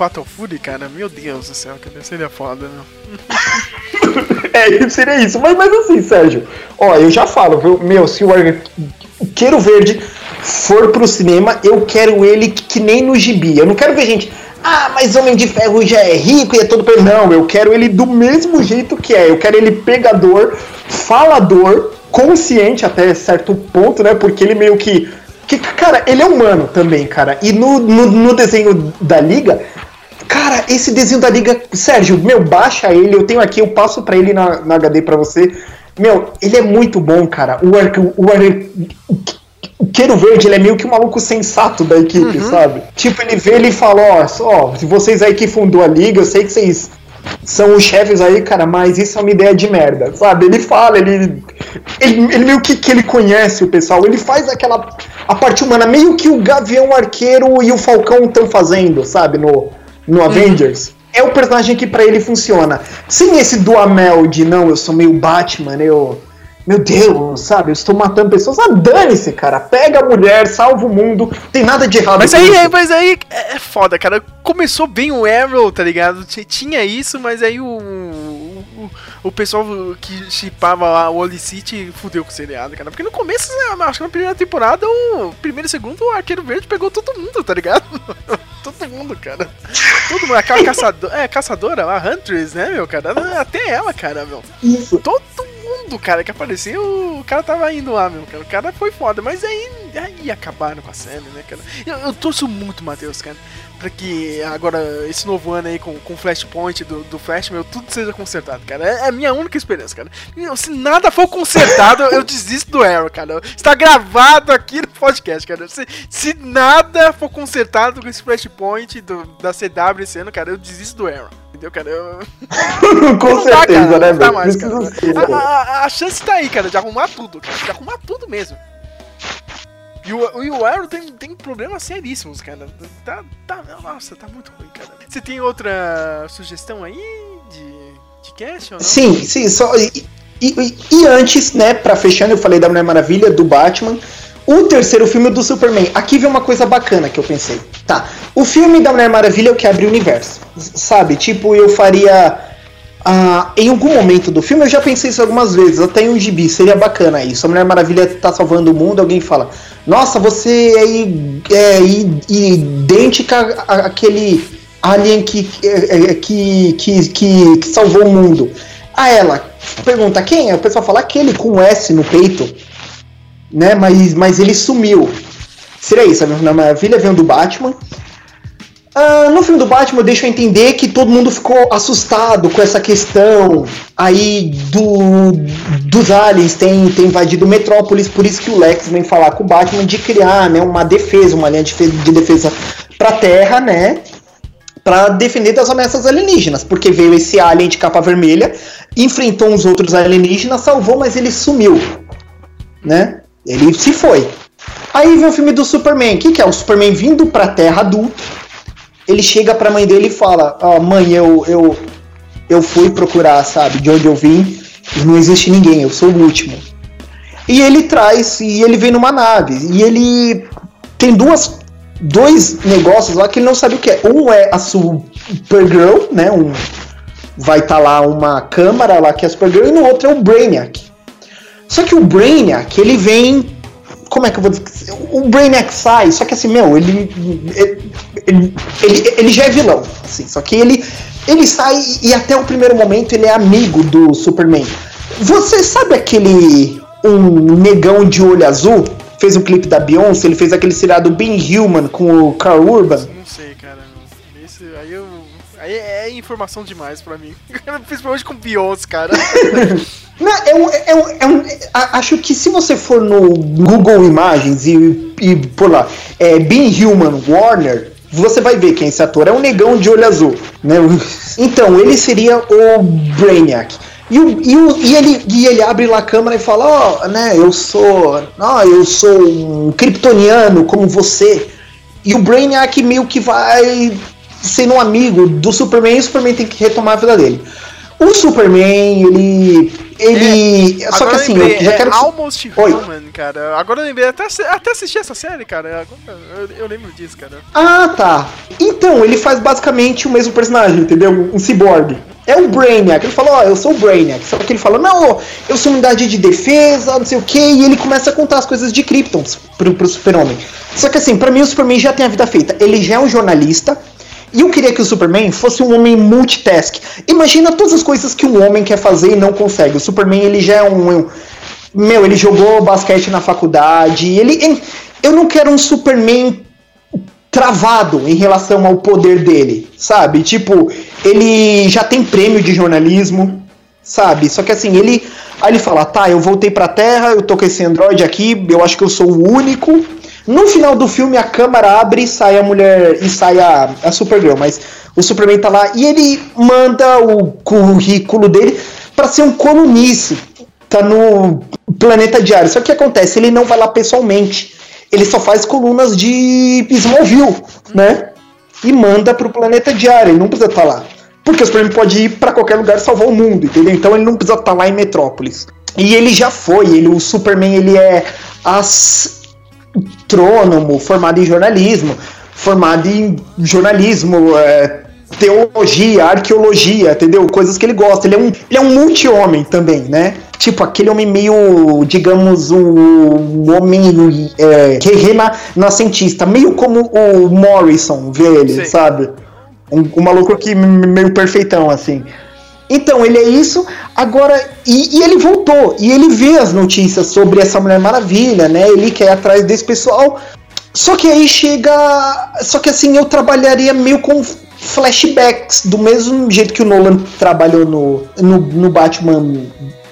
Fatal Fury, cara? Meu Deus do céu, cara. Seria foda, meu. É, seria isso. Mas, mas assim, Sérgio, ó, eu já falo, viu? meu, se o Arqueiro Verde for pro cinema, eu quero ele que, que nem no gibi. Eu não quero ver gente. Ah, mas Homem de Ferro já é rico e é todo. pe-". Não, eu quero ele do mesmo jeito que é. Eu quero ele pegador, falador, consciente até certo ponto, né? Porque ele meio que. que cara, ele é humano também, cara. E no, no, no desenho da Liga, Cara, esse desenho da Liga. Sérgio, meu, baixa ele. Eu tenho aqui, eu passo pra ele na, na HD pra você. Meu, ele é muito bom, cara. O, Ar, o, Ar, o Queiro Verde, ele é meio que um maluco sensato da equipe, sabe? Tipo, ele vê ele e fala: Ó, ó, se vocês aí que fundou a Liga, eu sei que vocês são os chefes aí, cara, mas isso é uma ideia de merda, sabe? Ele fala, ele. Ele, ele meio que, que ele conhece o pessoal, ele faz aquela. A parte humana, meio que o Gavião Arqueiro e o Falcão estão fazendo, sabe? No, no Avengers. É o personagem que pra ele funciona. Sem esse duamel de não, eu sou meio Batman, eu. Meu Deus, sabe? Eu estou matando pessoas. Ah, dane-se, cara. Pega a mulher, salva o mundo. Tem nada de errado Mas aí, isso. é, mas aí é é foda, cara. Começou bem o Arrow, tá ligado? Tinha isso, mas aí o. O, o pessoal que chipava lá o Holy City fudeu com o seriado, cara. Porque no começo, né, acho que na primeira temporada, o primeiro e segundo, o Arqueiro Verde pegou todo mundo, tá ligado? todo mundo, cara. Todo mundo. Aquela caçadora. É, caçadora, a Huntress, né, meu, cara? Até ela, cara, meu. Isso. Todo mundo, cara, que apareceu, o cara tava indo lá, meu, cara. O cara foi foda, mas aí, aí acabaram com a série, né, cara? Eu, eu torço muito, Matheus, cara, que agora, esse novo ano aí com, com o Flashpoint do, do Flash, meu, tudo seja consertado, cara. É, é a minha única esperança, cara. Meu, se nada for consertado, eu desisto do Arrow, cara. Está gravado aqui no podcast, cara. Se, se nada for consertado com esse Flashpoint do, da CW esse ano, cara, eu desisto do Arrow. entendeu, cara? Eu- Com não dá, certeza, cara, né, velho? mais, cara. A, pô. a- a chance tá aí, cara, de arrumar tudo, cara, de arrumar tudo mesmo. E o, e o Arrow tem, tem problemas seríssimos, cara. Tá, tá, nossa, tá muito ruim, cara. Você tem outra sugestão aí de, de cast ou não? Sim, sim, só. E, e- e antes, né, pra fechando, eu falei da Mulher Maravilha, do Batman. O terceiro filme do Superman. Aqui vem uma coisa bacana que eu pensei. Tá, o filme da Mulher Maravilha é o que abre o universo. Sabe? Tipo, eu faria. ah, em algum momento do filme, eu já pensei isso algumas vezes, até em um gibi, seria bacana isso. A Mulher Maravilha tá salvando o mundo, alguém fala: Nossa, você é, é idêntica àquele alien que, é, é, que, que, que, que salvou o mundo. A ela pergunta quem é? O pessoal fala aquele com S no peito, né? Mas, mas ele sumiu. Seria isso, a Maravilha vem do Batman. Ah, no filme do Batman deixa eu entender que todo mundo ficou assustado com essa questão aí do, dos aliens tem, tem invadido Metrópolis, por isso que o Lex vem falar com o Batman de criar né, uma defesa, uma linha de defesa, de defesa pra Terra, né? Pra defender das ameaças alienígenas, porque veio esse alien de capa vermelha, enfrentou uns outros alienígenas, salvou, mas ele sumiu, né? Ele se foi. Aí vem o filme do Superman. Que, que é? O Superman vindo pra Terra adulto. Ele chega pra mãe dele e fala: Ó, mãe, eu, eu, eu fui procurar, sabe, de onde eu vim. E não existe ninguém, eu sou o último. E ele traz, e ele vem numa nave. E ele tem duas, dois negócios lá que ele não sabe o que é. Um é a Supergirl, né? Um, vai estar lá uma câmara lá que é a Supergirl, e no outro é o Brainiac. Só que o Brainiac, ele vem. Como é que eu vou dizer? O Brainiac sai, só que assim, meu, ele. Ele, ele, ele já é vilão, assim, só que ele. Ele sai e até o primeiro momento ele é amigo do Superman. Você sabe aquele. Um negão de olho azul? Fez um clipe da Beyoncé, ele fez aquele seriado Being Human com o Carl Urban. Não sei, informação demais pra mim. Principalmente com Beyoncé, cara. Não, é um, é um, é um- acho que se você for no Google Imagens e, e por lá, é, Being Human Warner, você vai ver quem é esse ator. É um negão de olho azul. Né? Então, ele seria o Brainiac. E, e, e ele, e ele abre lá a câmera e fala, ó, né, eu sou. Ó, eu sou um kryptoniano como você. E o Brainiac meio que vai sendo um amigo do Superman e o Superman tem que retomar a vida dele. O Superman, ele. Ele. só que assim, lembrei, eu já é quero. Almost Oi. Human, cara. Agora eu lembrei, até, até assisti essa série, cara. Eu, eu lembro disso, cara. Ah, tá. Então, ele faz basicamente o mesmo personagem, entendeu? Um cyborg. É o Brainiac. Ele fala, ó, eu sou o Brainiac. Só que ele fala, não, eu sou unidade de defesa, não sei o quê. E ele começa a contar as coisas de Krypton pro, pro super-homem. Só que assim, pra mim o Superman já tem a vida feita. Ele já é um jornalista. E eu queria que o Superman fosse um homem multitask. Imagina todas as coisas que um homem quer fazer e não consegue. O Superman, ele já é um... um- meu, ele jogou basquete na faculdade. Ele... ele- Eu não quero um Superman travado em relação ao poder dele, sabe? Tipo, ele já tem prêmio de jornalismo, sabe? Só que assim, ele aí ele fala: "Tá, eu voltei pra Terra, eu tô com esse androide aqui, eu acho que eu sou o único". No final do filme a câmera abre e sai a mulher e sai a, a Supergirl, mas o Superman tá lá e ele manda o currículo dele pra ser um colunista, tá no Planeta Diário. Só que o que acontece, ele não vai lá pessoalmente ele só faz colunas de Smallville, né? E manda pro planeta diário, ele não precisa estar lá. Porque o Superman pode ir pra qualquer lugar salvar o mundo, entendeu? Então ele não precisa estar lá em Metrópolis. E ele já foi, ele, o Superman ele é astrônomo, formado em jornalismo, formado em jornalismo, é, teologia, arqueologia, entendeu? Coisas que ele gosta. Ele é um, ele é um multi-homem também, né? Tipo, aquele homem meio, digamos, um homem é, renascentista, meio como o Morrison vê ele, Sim. sabe? Um, um maluco que meio perfeitão, assim. Então, ele é isso. Agora, e, e ele voltou. E ele vê as notícias sobre essa Mulher Maravilha, né? Ele quer ir atrás desse pessoal. Só que aí chega. Só que assim, eu trabalharia meio com flashbacks, do mesmo jeito que o Nolan trabalhou no, no, no Batman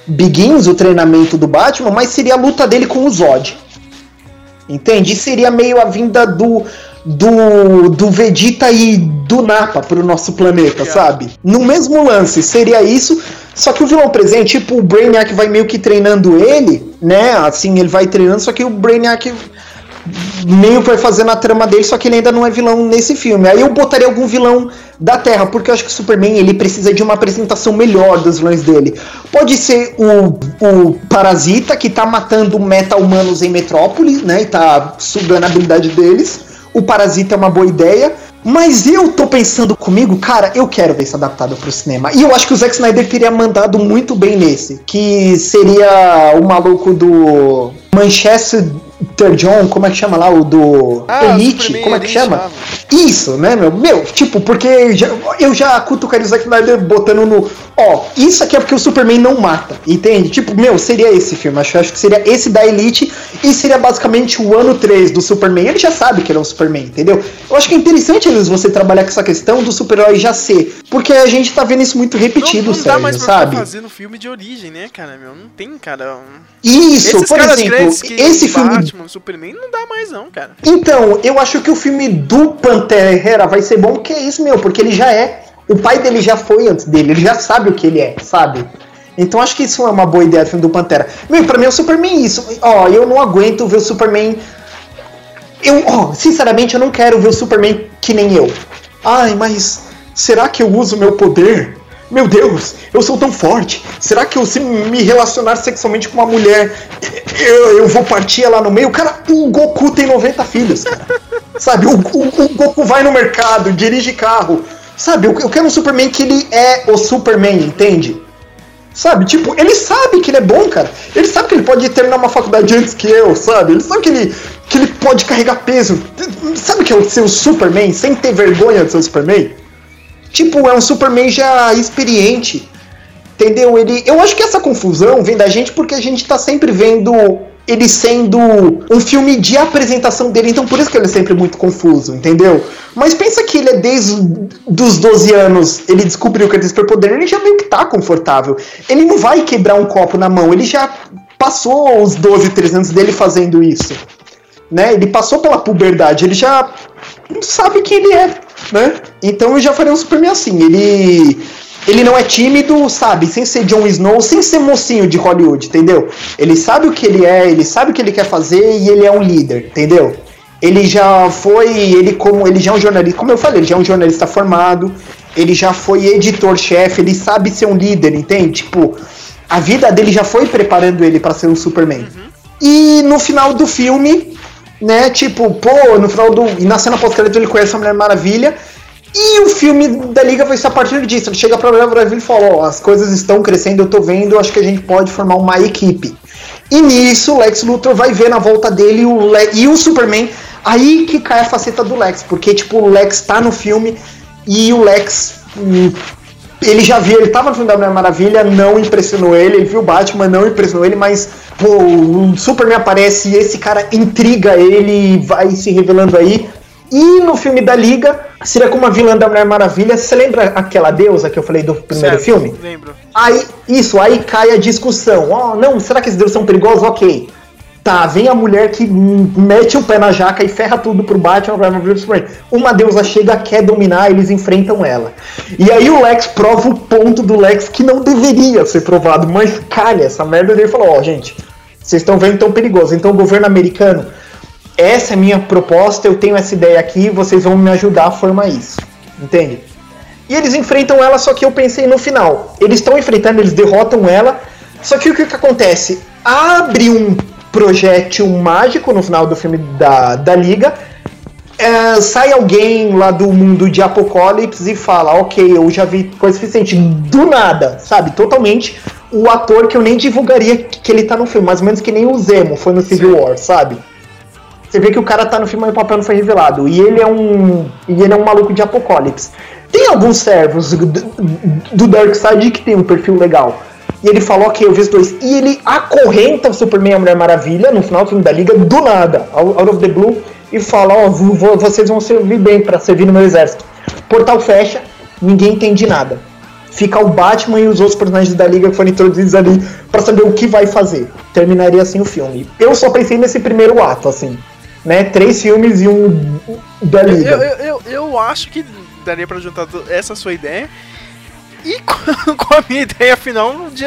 Begins, o treinamento do Batman, mas seria a luta dele com o Zod. Entende? E seria meio a vinda do, do, do Vegeta e do Napa pro nosso planeta, sabe? No mesmo lance, seria isso. Só que o vilão presente, tipo, o Brainiac vai meio que treinando ele, né? Assim, ele vai treinando, só que o Brainiac meio que vai fazendo a trama dele, só que ele ainda não é vilão nesse filme. Aí eu botaria algum vilão da Terra, porque eu acho que o Superman ele precisa de uma apresentação melhor dos vilões dele. Pode ser o, o Parasita, que tá matando meta-humanos em Metrópole, né? E tá sugando a habilidade deles. O Parasita é uma boa ideia. Mas eu tô pensando comigo, cara, eu quero ver isso adaptado pro cinema. E eu acho que o Zack Snyder teria mandado muito bem nesse. Que seria o maluco do Manchester John, como é que chama lá? O do Ah, Elite, Superman como é que Elite, chama? Isso, né, meu? Meu, tipo, porque já- eu já cutucaria o Zack Snyder botando no. Ó, isso aqui é porque o Superman não mata, entende? Tipo, meu, seria esse filme. Acho, acho que seria esse da Elite e seria basicamente o ano 3 do Superman. Ele já sabe que ele é um Superman, entendeu? Eu acho que é interessante vezes você trabalhar com essa questão do super-herói já ser. Porque a gente tá vendo isso muito repetido, não, não dá mais pra sabe? ficar fazendo filme de origem, né, cara? Meu, não tem, cara. Isso, Esses por exemplo, esse filme Batman, Superman, não dá mais não, cara. Então, eu acho que o filme do Pantera vai ser bom, porque é isso, meu, porque ele já é. O pai dele já foi antes dele, ele já sabe o que ele é, sabe? Então acho que isso é uma boa ideia do filme do Pantera. Meu, pra mim o Superman é isso. Ó, eu não aguento ver o Superman. Eu, ó, sinceramente, eu não quero ver o Superman que nem eu. Ai, mas será que eu uso meu poder? Meu Deus, eu sou tão forte. Será que eu se me relacionar sexualmente com uma mulher, eu, eu vou partir ela no meio? Cara, o Goku tem 90 filhos, cara. Sabe, o, o- o Goku vai no mercado, dirige carro. Sabe, eu, eu quero um Superman que ele é o Superman, entende? Sabe, tipo, ele sabe que ele é bom, cara. Ele sabe que ele pode terminar uma faculdade antes que eu, sabe? Ele sabe que ele, que ele pode carregar peso. Sabe que é o ser o Superman sem ter vergonha de ser o Superman? Tipo, é um Superman já experiente. Entendeu? Ele, eu acho que essa confusão vem da gente porque a gente tá sempre vendo ele sendo um filme de apresentação dele, então por isso que ele é sempre muito confuso, entendeu? Mas pensa que ele é desde os 12 anos, ele descobriu que ele tem superpoder, ele já meio que tá confortável. Ele não vai quebrar um copo na mão, ele já passou os 12, 13 anos dele fazendo isso. Né? Ele passou pela puberdade, ele já sabe quem ele é, né? Então eu já faria um Superman assim, ele ele não é tímido, sabe? Sem ser Jon Snow, sem ser mocinho de Hollywood, entendeu? Ele sabe o que ele é, ele sabe o que ele quer fazer e ele é um líder, entendeu? Ele já foi, ele como ele já é um jornalista, como eu falei, ele já é um jornalista formado, ele já foi editor-chefe, ele sabe ser um líder, entende? Tipo, a vida dele já foi preparando ele pra ser um Superman. E no final do filme, né, tipo, pô, no final do. E na cena pós-crédito ele conhece a Mulher Maravilha. E o filme da Liga vai ser a partir disso. Ele chega pra Mulher Maravilha e fala: Ó, as coisas estão crescendo, eu tô vendo, acho que a gente pode formar uma equipe. E nisso, o Lex Luthor vai ver na volta dele o Le- e o Superman. Aí que cai a faceta do Lex, porque, tipo, o Lex tá no filme e o Lex. ele já viu, ele tava no filme da Mulher Maravilha, não impressionou ele, ele viu o Batman, não impressionou ele, mas pô, o Superman aparece e esse cara intriga ele e vai se revelando aí. E no filme da Liga, seria como a vilã da Mulher Maravilha. Você lembra aquela deusa que eu falei do primeiro Certo, filme? Lembro. Aí, isso, aí cai a discussão. Ó, não, será que esses deuses são perigosos? Ok. Tá, vem a mulher que mete o pé na jaca e ferra tudo pro Batman, vai pro Superman. Uma deusa chega, quer dominar, eles enfrentam ela. E aí o Lex prova o ponto do Lex que não deveria ser provado, mas calha, essa merda dele falou, ó, gente, vocês estão vendo tão perigoso. Então o governo americano, essa é minha proposta, eu tenho essa ideia aqui, vocês vão me ajudar a formar isso. Entende? E eles enfrentam ela, só que eu pensei no final. Eles estão enfrentando, eles derrotam ela. Só que o que, que acontece? Abre um projétil mágico no final do filme da, da Liga. é, sai alguém lá do mundo de Apocalipse e fala: Ok, eu já vi coisa suficiente. Do nada, sabe? Totalmente. O ator que eu nem divulgaria que ele tá no filme, mais ou menos que nem o Zemo foi no Civil War, sabe? Você vê que o cara tá no filme, mas o papel não foi revelado. E ele é um. E ele é um maluco de Apocalipse. Tem alguns servos do, do Darkseid que tem um perfil legal. E ele falou, ok, eu vi os dois. E ele acorrenta o Superman e a Mulher Maravilha no final do filme da Liga, do nada, out of the blue, e fala, ó, vo- vocês vão servir bem pra servir no meu exército. Portal fecha, ninguém entende nada. Fica o Batman e os outros personagens da Liga que foram introduzidos ali pra saber o que vai fazer. Terminaria assim o filme. Eu só pensei nesse primeiro ato, assim. né? Três filmes e um da Eu, Liga. eu, eu, eu acho que daria pra juntar essa sua ideia e com, a minha ideia final de,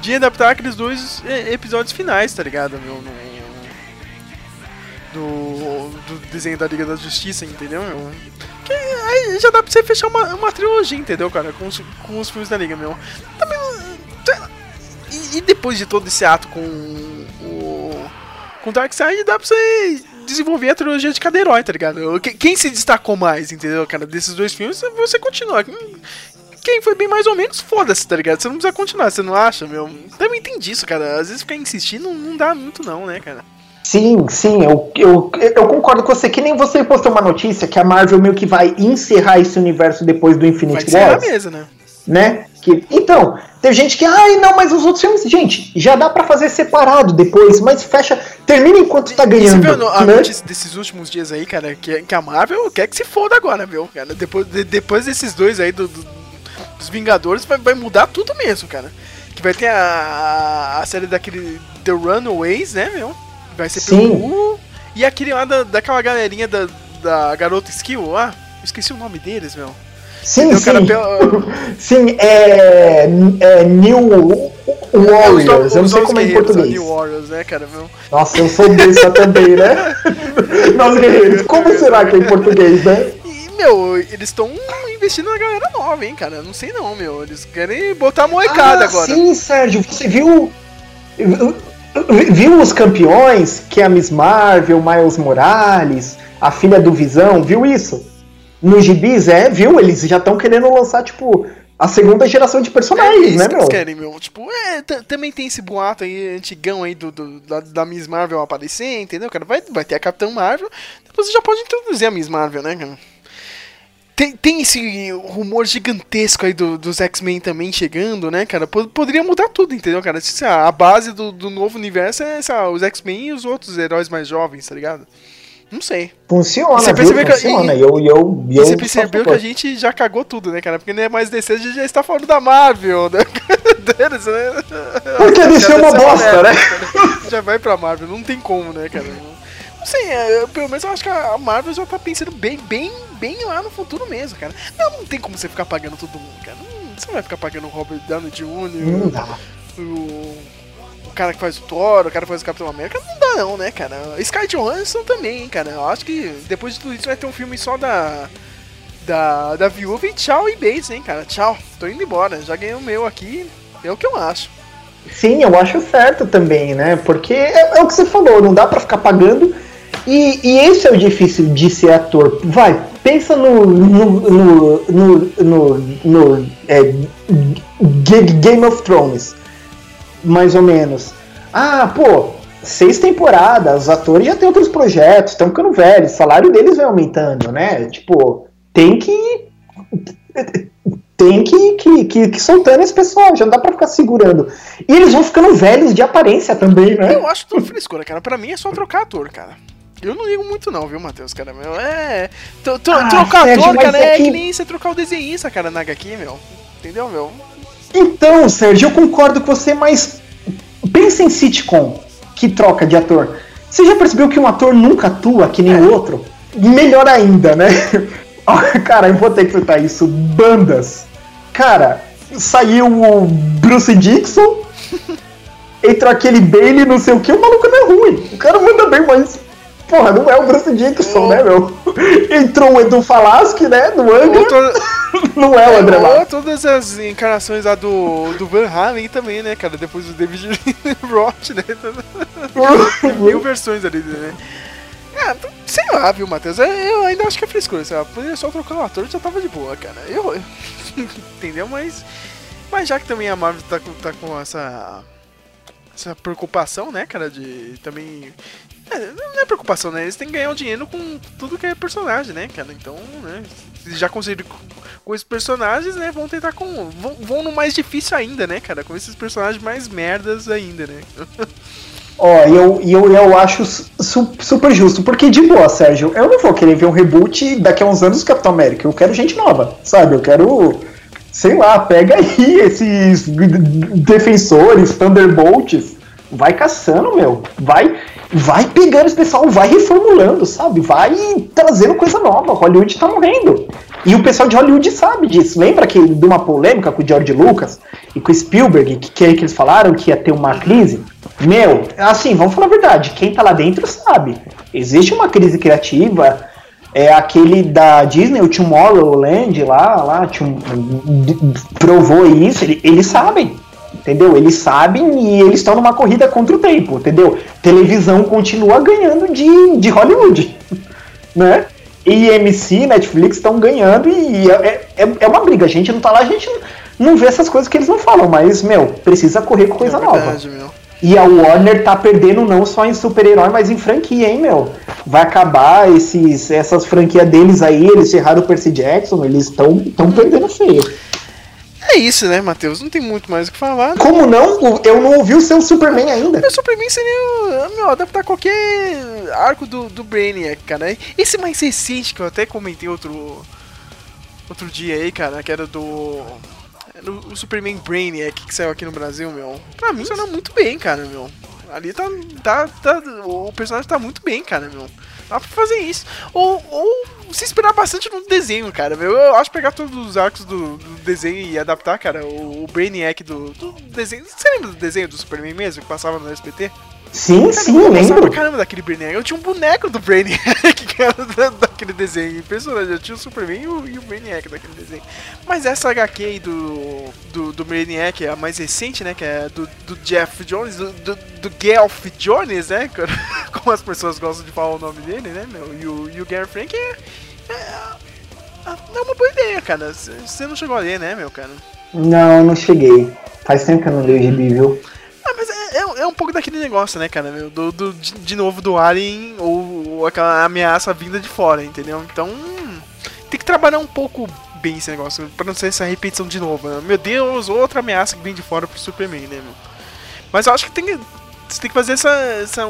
de adaptar aqueles dois episódios finais, tá ligado? Meu, no- do, do desenho da Liga da Justiça, entendeu? Meu? Que aí já dá pra você fechar uma, uma trilogia, entendeu, cara? Com os, com os filmes da Liga, meu. Também. E, e depois de todo esse ato com o. Com Darkseid, dá pra você desenvolver a trilogia de cada herói, tá ligado? Que- Quem se destacou mais, entendeu, cara? Desses dois filmes, você continua. Hum, Quem foi bem mais ou menos, foda-se, tá ligado? Você não precisa continuar, você não acha, meu? Também tem disso, cara. Às vezes ficar insistindo não dá muito, não, né, cara? Sim, sim, eu, eu, eu concordo com você. Que nem você postou uma notícia que a Marvel meio que vai encerrar esse universo depois do Vai Infinite encerrar Wars, mesmo, né? né? Que, então, tem gente que, ai, não, mas os outros filmes, gente, já dá pra fazer separado depois, mas fecha, termina enquanto tá E você ganhando, viu no- a né? notícia desses últimos dias aí, cara, que, que a Marvel quer que se foda agora, viu, cara? Depois, de- depois desses dois aí do, do- dos Vingadores, vai, vai mudar tudo mesmo, cara. Que vai ter a, a série daquele The Runaways, né, meu? Vai ser pelo Sim. Hulu. E aquele lá da, daquela galerinha da, da Garota Skill lá. Esqueci o nome deles, meu. Sim, cara? sim. Pelo- Sim, é, é New Warriors, eu não sei como é em Guerreiros, português. New Warriors, né, cara, meu? Nossa, eu sou dessa também, né? Nós guerreiros, como será que é em português, né? E, meu, eles estão investindo na galera nova, hein, cara. Não sei não, meu. Eles querem botar a molecada ah, agora. Sim, Sérgio, você viu. Viu os campeões, que é a Miss Marvel, Miles Morales, a filha do Visão, viu isso? Nos gibis, é, viu? Eles já estão querendo lançar, tipo, a segunda geração de É personagens, isso né, que meu? eles querem, meu. Tipo, é, também tem esse boato aí antigão aí do, do- da, da Miss Marvel aparecer, entendeu, cara? Vai, vai ter a Capitã Marvel, depois você já pode introduzir a Miss Marvel, né, cara? Tem, tem esse rumor gigantesco aí do- dos X-Men também chegando, né, cara? Po- Poderia mudar tudo, entendeu, cara? A base do, do novo universo é essa, os X-Men e os outros heróis mais jovens, tá ligado? Não sei. Funciona, Você viu? percebeu que- Funciona. e- eu, eu, eu você percebeu que a gente já cagou tudo, né, cara? Porque não é mais DC, a gente já está falando da Marvel, né? Deles, né? Porque a DC é uma Já bosta, né? Já vai pra Marvel, não tem como, né, cara? Não sei, é, eu- pelo menos eu acho que a Marvel já tá pensando bem, bem, bem lá no futuro mesmo, cara. Não, não tem como você ficar pagando todo mundo, cara. Não, você não vai ficar pagando o Robert Downey Jr., Não dá. o, o cara que faz o Thor, o cara que faz o Capitão América, não dá não, né, cara? Sky Johansson também, hein, cara. Eu acho que depois de tudo isso vai ter um filme só da da, da viúva e tchau e beijo, hein, cara. Tchau, tô indo embora. Já ganhei o meu aqui, é o que eu acho. Sim, eu acho certo também, né? Porque é, é o que você falou, não dá pra ficar pagando. E, e esse é o difícil de ser ator. Vai, pensa no. no. no. no, no, é, Game of Thrones. Mais ou menos. Ah, pô, seis temporadas, os atores já têm outros projetos, estão ficando velhos, o salário deles vai aumentando, né? Tipo, tem que tem que, que, que, que soltando esse pessoal, já não dá pra ficar segurando. E eles vão ficando velhos de aparência também, né? Eu acho tudo frescura, cara. Pra mim é só trocar ator, cara. Eu não ligo muito não, viu, Matheus, cara, meu. É. tro- tro- Ah, trocar Sérgio, ator, cara, é é que- que nem você trocar o desenhista, cara, na HQ, meu. Entendeu, meu? Então, Sérgio, eu concordo com você, mas pensa em sitcom que troca de ator. Você já percebeu que um ator nunca atua que nem o outro? Melhor ainda, né? Ó, Cara, eu vou ter que citar isso. Bandas. Cara, saiu o Bruce Dixon, entrou aquele Bailey, não sei o que, o maluco não é ruim. O cara manda bem, mas. Porra, não é o Bruce Dixon, né, meu? Entrou o Edu Falaschi, né, do Anga. Ou, to- Não é o André Matos. todas as encarnações lá do, do Van Halen também, né, cara? Depois do David Roth, né? Mil versões ali, né? Ah, sei lá, viu, Matheus? Eu- Eu ainda acho que é frescura, sei lá. Poderia só trocar o ator já tava de boa, cara. Eu. Entendeu? Mas. Mas já que também a Marvel tá com, tá com essa. Essa preocupação, né, cara, de também. É, não é preocupação, né? Eles têm que ganhar o dinheiro com tudo que é personagem, né, cara? Então, né? Já conseguiram com, esses personagens, né? Vão tentar com. Vão, vão no mais difícil ainda, né, cara? Com esses personagens mais merdas ainda, né? Ó, e eu, eu, eu acho su- super justo, porque de boa, Sérgio, eu não vou querer ver um reboot daqui a uns anos do Capitão América. Eu quero gente nova, sabe? Eu quero, sei lá, pega aí esses defensores, Thunderbolts, vai caçando, meu. Vai. Vai pegando esse pessoal, vai reformulando, sabe? Vai trazendo coisa nova. Hollywood tá morrendo. E o pessoal de Hollywood sabe disso. Lembra que de uma polêmica com o George Lucas e com o Spielberg, que, que, eles falaram que ia ter uma crise? Meu, assim, vamos falar a verdade, quem tá lá dentro sabe. Existe uma crise criativa. É aquele da Disney, o Tomorrowland lá, lá provou isso, ele- eles sabem. Entendeu? Eles sabem e eles estão numa corrida contra o tempo, entendeu? Televisão continua ganhando de, de Hollywood, né? E MC, Netflix estão ganhando e é, é, é uma briga. A gente não tá lá, a gente não, não vê essas coisas que eles não falam, mas, meu, precisa correr com coisa é nova. verdade, meu. E a Warner tá perdendo não só em super-herói, mas em franquia, hein, meu? Vai acabar esses, essas franquias deles aí, eles erraram o Percy Jackson, eles estão tão perdendo feio. É isso, né, Matheus? Não tem muito mais o que falar. Como não? Eu não ouvi o seu Superman ainda. O Superman seria, meu, adaptar qualquer arco do, do Brainiac, cara. Esse mais recente que eu até comentei outro outro dia aí, cara, que era do o Superman Brainiac que saiu aqui no Brasil, meu. Pra mim funciona muito bem, cara, meu. Ali tá, tá, tá o personagem tá muito bem, cara, meu. Dá pra fazer isso. Ou, ou se esperar bastante no desenho, cara. meu. Eu acho pegar todos os arcos do, do desenho e adaptar, cara, o, o Brainiac do, do desenho. Você lembra do desenho do Superman mesmo, que passava no SBT? Sim, Cara, sim, eu gostava pra lembro. caramba daquele Brainiac. Eu tinha um boneco do Brainiac, que era da- daquele desenho. Impressionante. Eu tinha o Superman e o, e o Brainiac daquele desenho. Mas essa HQ aí do, do, do Brainiac, a mais recente, né? Que é do, do Jeff Jones, do, do, do Gelf Jones, né? Como as pessoas gostam de falar o nome dele, né, meu? E o, e o Gary Frank é, é, é uma boa ideia, cara. Você não chegou a ler, né, meu, cara? Não, não cheguei. Faz tempo que eu não leio o gibi, viu? Ah, mas é, é, é um pouco daquele negócio, né, cara? Do, do, de, de novo do Alien ou, ou aquela ameaça vinda de fora, entendeu? Então tem que trabalhar um pouco bem esse negócio, pra não ser essa repetição de novo. né? Meu Deus, outra ameaça que vem de fora pro Superman, né, meu? Mas eu acho que tem que. Você tem que fazer essa. essa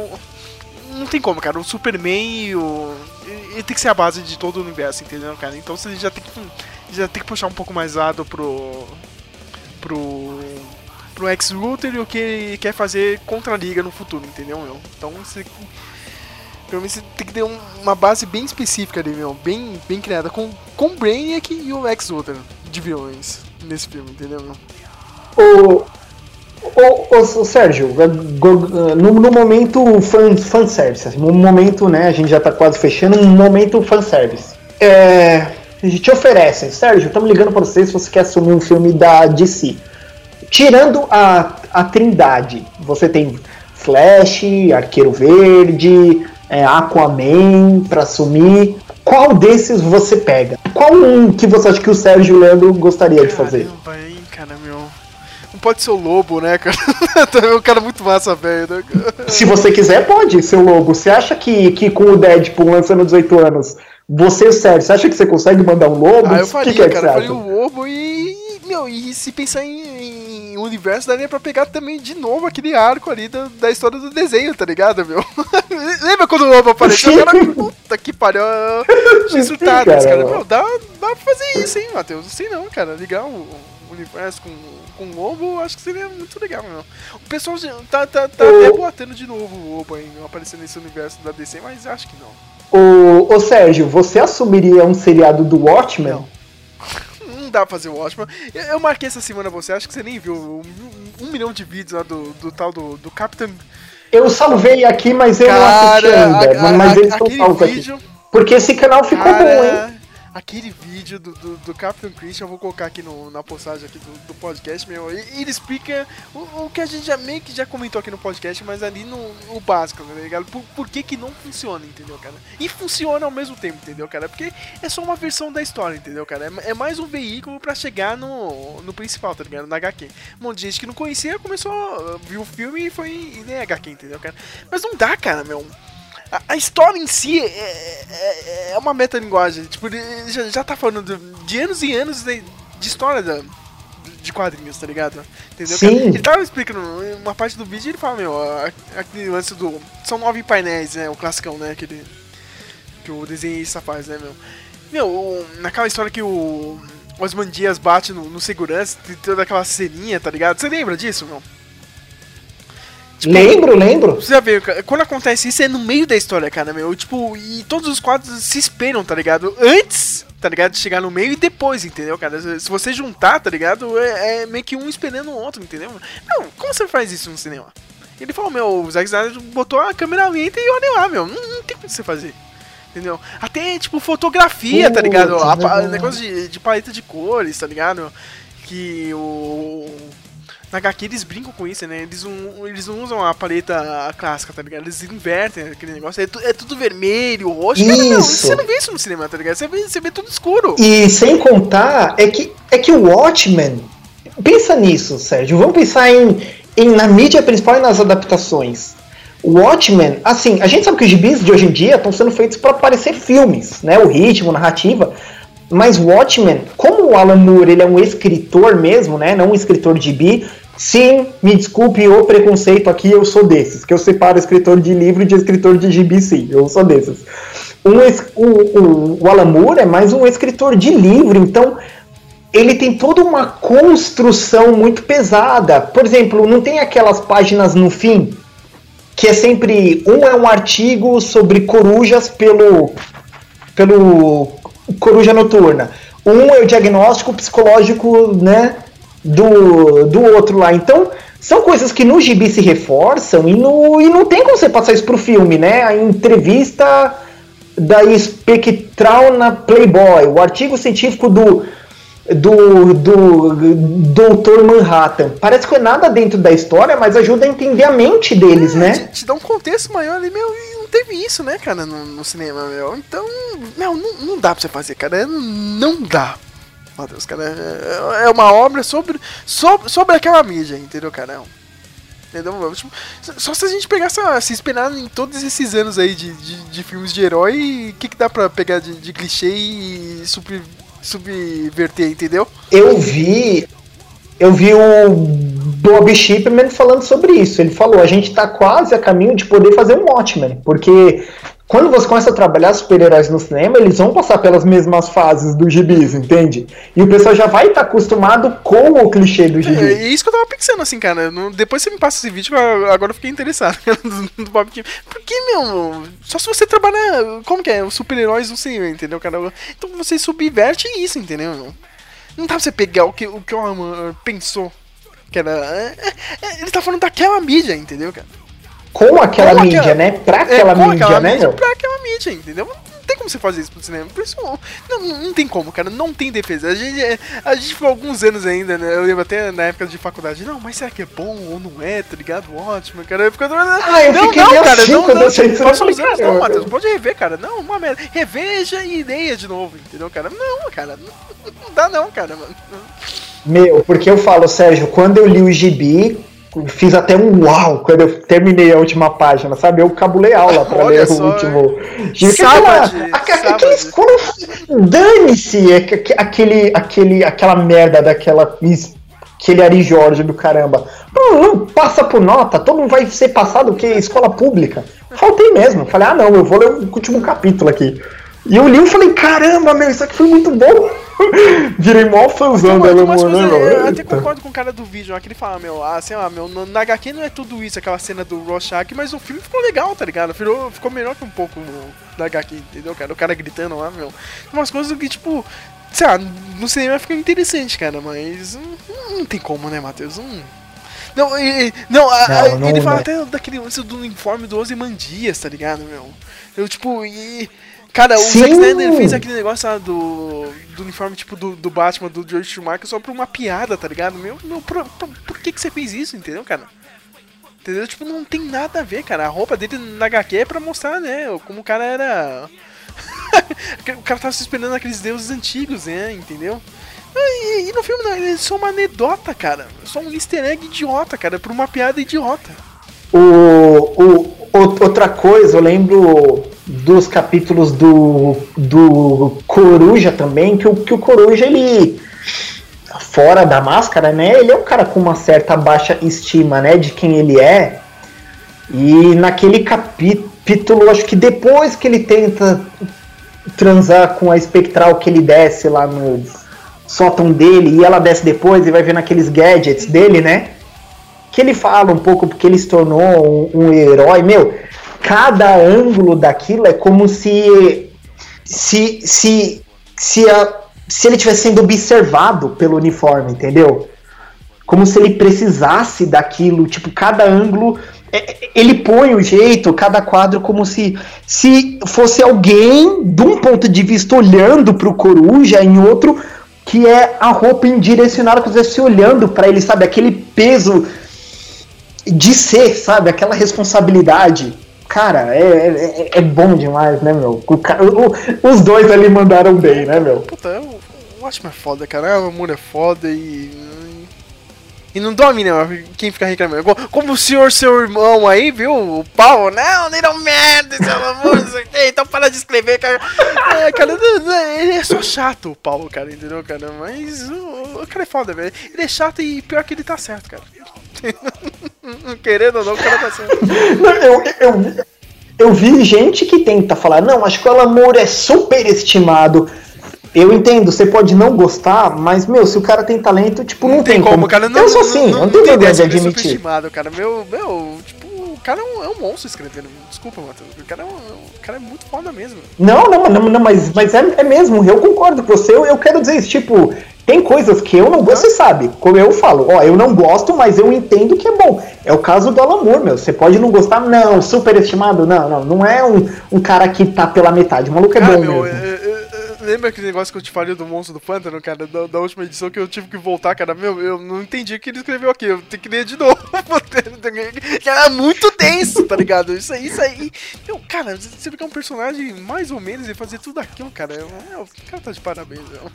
não tem como, cara. O Superman e o. Ele tem que ser a base de todo o universo, entendeu, cara? Então você já tem que. Já tem que puxar um pouco mais lado pro. pro. Pro ex Luthor e o que ele quer fazer contra a Liga no futuro, entendeu, meu? Então você. Pelo menos você tem que ter um- uma base bem específica ali, meu. Bem, bem criada. Com, com o Brainiac e o ex Luthor de vilões nesse filme, entendeu, meu? O, o, o Sérgio, go- no, no momento fan, fanservice, assim, no momento, né, a gente já tá quase fechando, um momento fanservice. É, te oferece, Sérgio, estamos ligando para você se você quer assumir um filme da DC. Tirando a, a trindade, você tem Flash, Arqueiro Verde, é, Aquaman pra assumir. Qual desses você pega? Qual um que você acha que o Sérgio Leandro gostaria de fazer? Caramba, hein, cara, meu. Não pode ser o lobo, né, cara? É um cara muito massa, velho. né? Se você quiser, pode, seu lobo. Você acha que, que com o Deadpool lançando 18 anos, você, sério, você acha que você consegue mandar um lobo? Ah, eu O faria, que, que é que cara. Eu você faria acha? o lobo e. Meu, e se pensar em, em universo, daria pra pegar também de novo aquele arco ali da, da história do desenho, tá ligado, meu? Lembra quando o lobo apareceu? O cara, puta que pariu. Surtado, cara. cara. Meu, dá, dá pra fazer isso, hein, Matheus? Não sei não, cara. Ligar o, o universo com, com o lobo, acho que seria muito legal, meu. O pessoal tá, tá, tá O- até boatando de novo o lobo aí, aparecendo nesse universo da DC, mas acho que não. Ô, ô Sérgio, você assumiria um seriado do Watchmen? Não. Dá pra fazer o Watchman. Eu, eu marquei essa semana você, acho que você nem viu um, um milhão de vídeos lá do, do tal do, do Captain. Eu salvei aqui, mas eu não assisti ainda. a- a- mas eles estão salvos aqui. vídeo, Porque esse canal ficou bom, hein? Aquele vídeo do, do, do Captain Christian, eu vou colocar aqui no, na postagem aqui do, do podcast, meu. Ele explica o, o que a gente já meio que já comentou aqui no podcast, mas ali no, no básico, tá ligado? Por, por que que não funciona, entendeu, cara? E funciona ao mesmo tempo, entendeu, cara? Porque é só uma versão da história, entendeu, cara? É, é mais um veículo pra chegar no, no principal, tá ligado? Na HQ. Um monte de gente que não conhecia começou, viu o filme e foi e nem HQ, entendeu, cara? Mas não dá, cara, meu. A, a história em si é, é, é uma metalinguagem. Tipo, ele já, já tá falando de, de anos e anos de, de história da, de quadrinhos, tá ligado? Entendeu? Sim. Ele tava explicando uma parte do vídeo ele fala, meu, aquele lance do. São nove painéis, né? O classicão, né? Aquele. Que o desenhista faz, né, meu? Meu, naquela história que o. Osman Dias bate no, no segurança, tem toda aquela ceninha, tá ligado? Você lembra disso, meu? Lembro, lembro. Você vê, quando acontece isso é no meio da história, cara, meu. Tipo, e todos os quadros se esperam, tá ligado? Antes, tá ligado? De chegar no meio e depois, entendeu, cara? Se você juntar, tá ligado? É, é meio que um esperando o outro, entendeu? Não, como você faz isso no cinema? Ele falou, meu, o Zack Snyder botou a câmera lenta e olha lá, meu. Não, não tem como você fazer. Entendeu? Até, tipo, fotografia, tá ligado? A, pa- verdade. negócio de, de paleta de cores, tá ligado? Que o. Na HQ eles brincam com isso, né? Eles não, eles não usam a paleta clássica, tá ligado? Eles invertem aquele negócio. É, tu- é tudo vermelho, roxo. Cara, não, Isso. você não vê isso no cinema, tá ligado? Você vê, você vê tudo escuro. E sem contar, é que, é que o Watchmen. Pensa nisso, Sérgio. Vamos pensar em, em na mídia principal e nas adaptações. O Watchmen, assim, a gente sabe que os gibis de hoje em dia estão sendo feitos para parecer filmes, né? O ritmo, a narrativa. Mas o Watchmen, como o Alan Moore ele é um escritor mesmo, né? Não um escritor de gibi. Sim, me desculpe o preconceito aqui, eu sou desses, que eu separo escritor de livro de escritor de gibi, sim, eu sou desses. Um o, o, o Alan Moore é mais um escritor de livro, então ele tem toda uma construção muito pesada. Por exemplo, não tem aquelas páginas no fim que é sempre um é um artigo sobre corujas pelo pelo coruja noturna. Um é o diagnóstico psicológico, né, do, do outro lá. Então, são coisas que no gibi se reforçam e, no, e não tem como você passar isso pro filme, né? A entrevista da espectral na Playboy, o artigo científico do do, do Doutor Manhattan. Parece que é nada dentro da história, mas ajuda a entender a mente deles, né? Te, te dá um contexto maior ali, meu, e não teve isso, né, cara, no, no cinema, meu. Então, meu, não, não dá pra você fazer, cara. Não dá. Meu Deus, cara. É uma obra sobre, sobre, sobre aquela mídia, entendeu, cara? Entendeu? Tipo, só se a gente pegasse, ah, se esperar em todos esses anos aí de, de, de filmes de herói, o que, que dá pra pegar de, de clichê e sub, subverter, entendeu? Eu vi. Eu vi o Bob Shipman falando sobre isso. Ele falou: a gente tá quase a caminho de poder fazer um Watchmen. Porque quando você começa a trabalhar super-heróis no cinema, eles vão passar pelas mesmas fases do gibis, entende? E o pessoal já vai estar acostumado com o clichê do gibi. É, é isso que eu tava pensando, assim, cara. No- depois você me passa esse vídeo, agora eu fiquei interessado do, do Bob. Porque, meu, só se você trabalhar. Como que é? Os super-heróis do cinema, entendeu, cara? Então você subverte isso, entendeu? Não dá pra você pegar o que o, que pensou. Que era. é, é, ele tá falando daquela mídia, entendeu, cara? Com aquela Com mídia, aquela- né? Pra É, aquela com mídia, aquela né, mídia, meu? Pra aquela mídia, entendeu? Não tem como você fazer isso pro cinema. Por isso, não, não, tem como, cara. Não tem defesa. A gente, é, a gente ficou alguns anos ainda, né? Eu lembro até na época de faculdade. Não, mas será que é bom ou não é, tá ligado? Ótimo, cara. Eu fico, Ah, eu não, fiquei não, cara. assim Não, não. eu Passou falei, cara, não, eu- Matheus. Pode rever, cara. Não, uma merda. Reveja e leia de novo, entendeu, cara? Não, cara. Não, não dá não, cara. mano. Meu, porque eu falo, Sérgio, quando eu li o gibi, fiz até um uau quando eu terminei a última página, sabe? Eu cabulei aula pra ler só, o último gibi. Sábado, Aquela- aque- sábado. Aqueles quando dane-se é que- que- aquele, aquele, aquela merda daquela aquele Ari Jorge do caramba. Não, não passa por nota, todo mundo vai ser passado o que escola pública. Faltei mesmo. Falei, ah não, eu vou ler o último capítulo aqui. E eu li e falei, caramba, meu, isso aqui foi muito bom. Virei mó fãzão dela, amor, né, eu até Eita. concordo com o cara do vídeo, ó, que ele fala, meu, ah, sei lá, meu, na HQ não é tudo isso, aquela cena do Rorschach, mas o filme ficou legal, tá ligado? Ficou, ficou melhor que um pouco da HQ, entendeu, cara? O cara gritando lá, meu. Umas coisas que, tipo, sei lá, no cinema fica interessante, cara, mas não, não tem como, né, Matheus? Não... Não, não, a- a- Não, não, ele fala né? até daquele lance do uniforme do Ozymandias, tá ligado, meu? Eu, tipo, e... Cara, o Sim! Zack Snyder fez aquele negócio lá do, do uniforme, tipo, do, do Batman, do George Schumacher, só pra uma piada, tá ligado? Meu, meu por, por, por que que você fez isso, entendeu, cara? Entendeu? Tipo, não tem nada a ver, cara. A roupa dele na HQ é pra mostrar, né, como o cara era... o cara tava se esperando naqueles deuses antigos, né, entendeu? E, e no filme, não, ele é só uma anedota, cara. Só um easter egg idiota, cara, por uma piada idiota. O, o- outra coisa, eu lembro dos capítulos do, do Coruja também, que o, que o Coruja, ele, fora da máscara, né, ele é um cara com uma certa baixa estima, né, de quem ele é. E naquele capítulo, acho que depois que ele tenta transar com a espectral que ele desce lá no sótão dele, e ela desce depois e vai ver naqueles gadgets dele, né? que ele fala um pouco porque ele se tornou um, um herói, meu, cada ângulo daquilo é como se se se se, a, se ele estivesse sendo observado pelo uniforme, entendeu? Como se ele precisasse daquilo, tipo, cada ângulo é, ele põe o jeito, cada quadro como se se fosse alguém de um ponto de vista olhando pro coruja, em outro que é a roupa indirecionada, que você olhando para ele, sabe, aquele peso de ser, sabe, aquela responsabilidade. Cara, é, é, é bom demais, né, meu? O o- os dois ali mandaram bem, né, meu? Puta, o, o Watchmen é foda, cara. O amor é foda e. E não dorme, né? Quem fica reclamando. Co- Como o senhor, seu irmão aí, viu? O Paulo, não, Little merda, seu amor, não sei o então para de escrever, cara. É, cara, não- não, ele é só chato, o Paulo, cara, entendeu, cara? Mas o, o cara é foda, velho. Ele é chato e pior que ele tá certo, cara. Querendo ou não, o cara tá certo. Não, Eu, eu, eu vi gente que tenta falar, não, acho que o Moore é superestimado. Eu entendo, você pode não gostar, mas, meu, se o cara tem talento, tipo, não, tem, como. cara. Não, eu sou assim, não, tenho vergonha de admitir. cara. Meu, meu, tipo, cara é um, é um monstro escrevendo. Desculpa, Matheus. O cara é, um, o cara é muito foda mesmo. Não, não, não, não mas, mas é, é mesmo, eu concordo com você. Eu, eu quero dizer isso, tipo, tem coisas que eu não gosto, você sabe. Como eu falo, ó, eu não gosto, mas eu entendo que é bom. É o caso do Alan Moore, meu. Você pode não gostar, não, superestimado, não, não. Não é um, um cara que tá pela metade. O maluco é Cara, bom meu, mesmo. é- é- é- lembra aquele negócio que eu te falei do monstro do pântano, cara? Da, da última edição que eu tive que voltar, cara. Meu, eu não entendi o que ele escreveu aqui. Eu tenho que ler de novo. que era muito tenso, tá ligado? Isso aí, isso aí. Meu, cara, você ficar um personagem mais ou menos e fazer tudo aquilo, cara. é- é- o cara tá de parabéns, meu.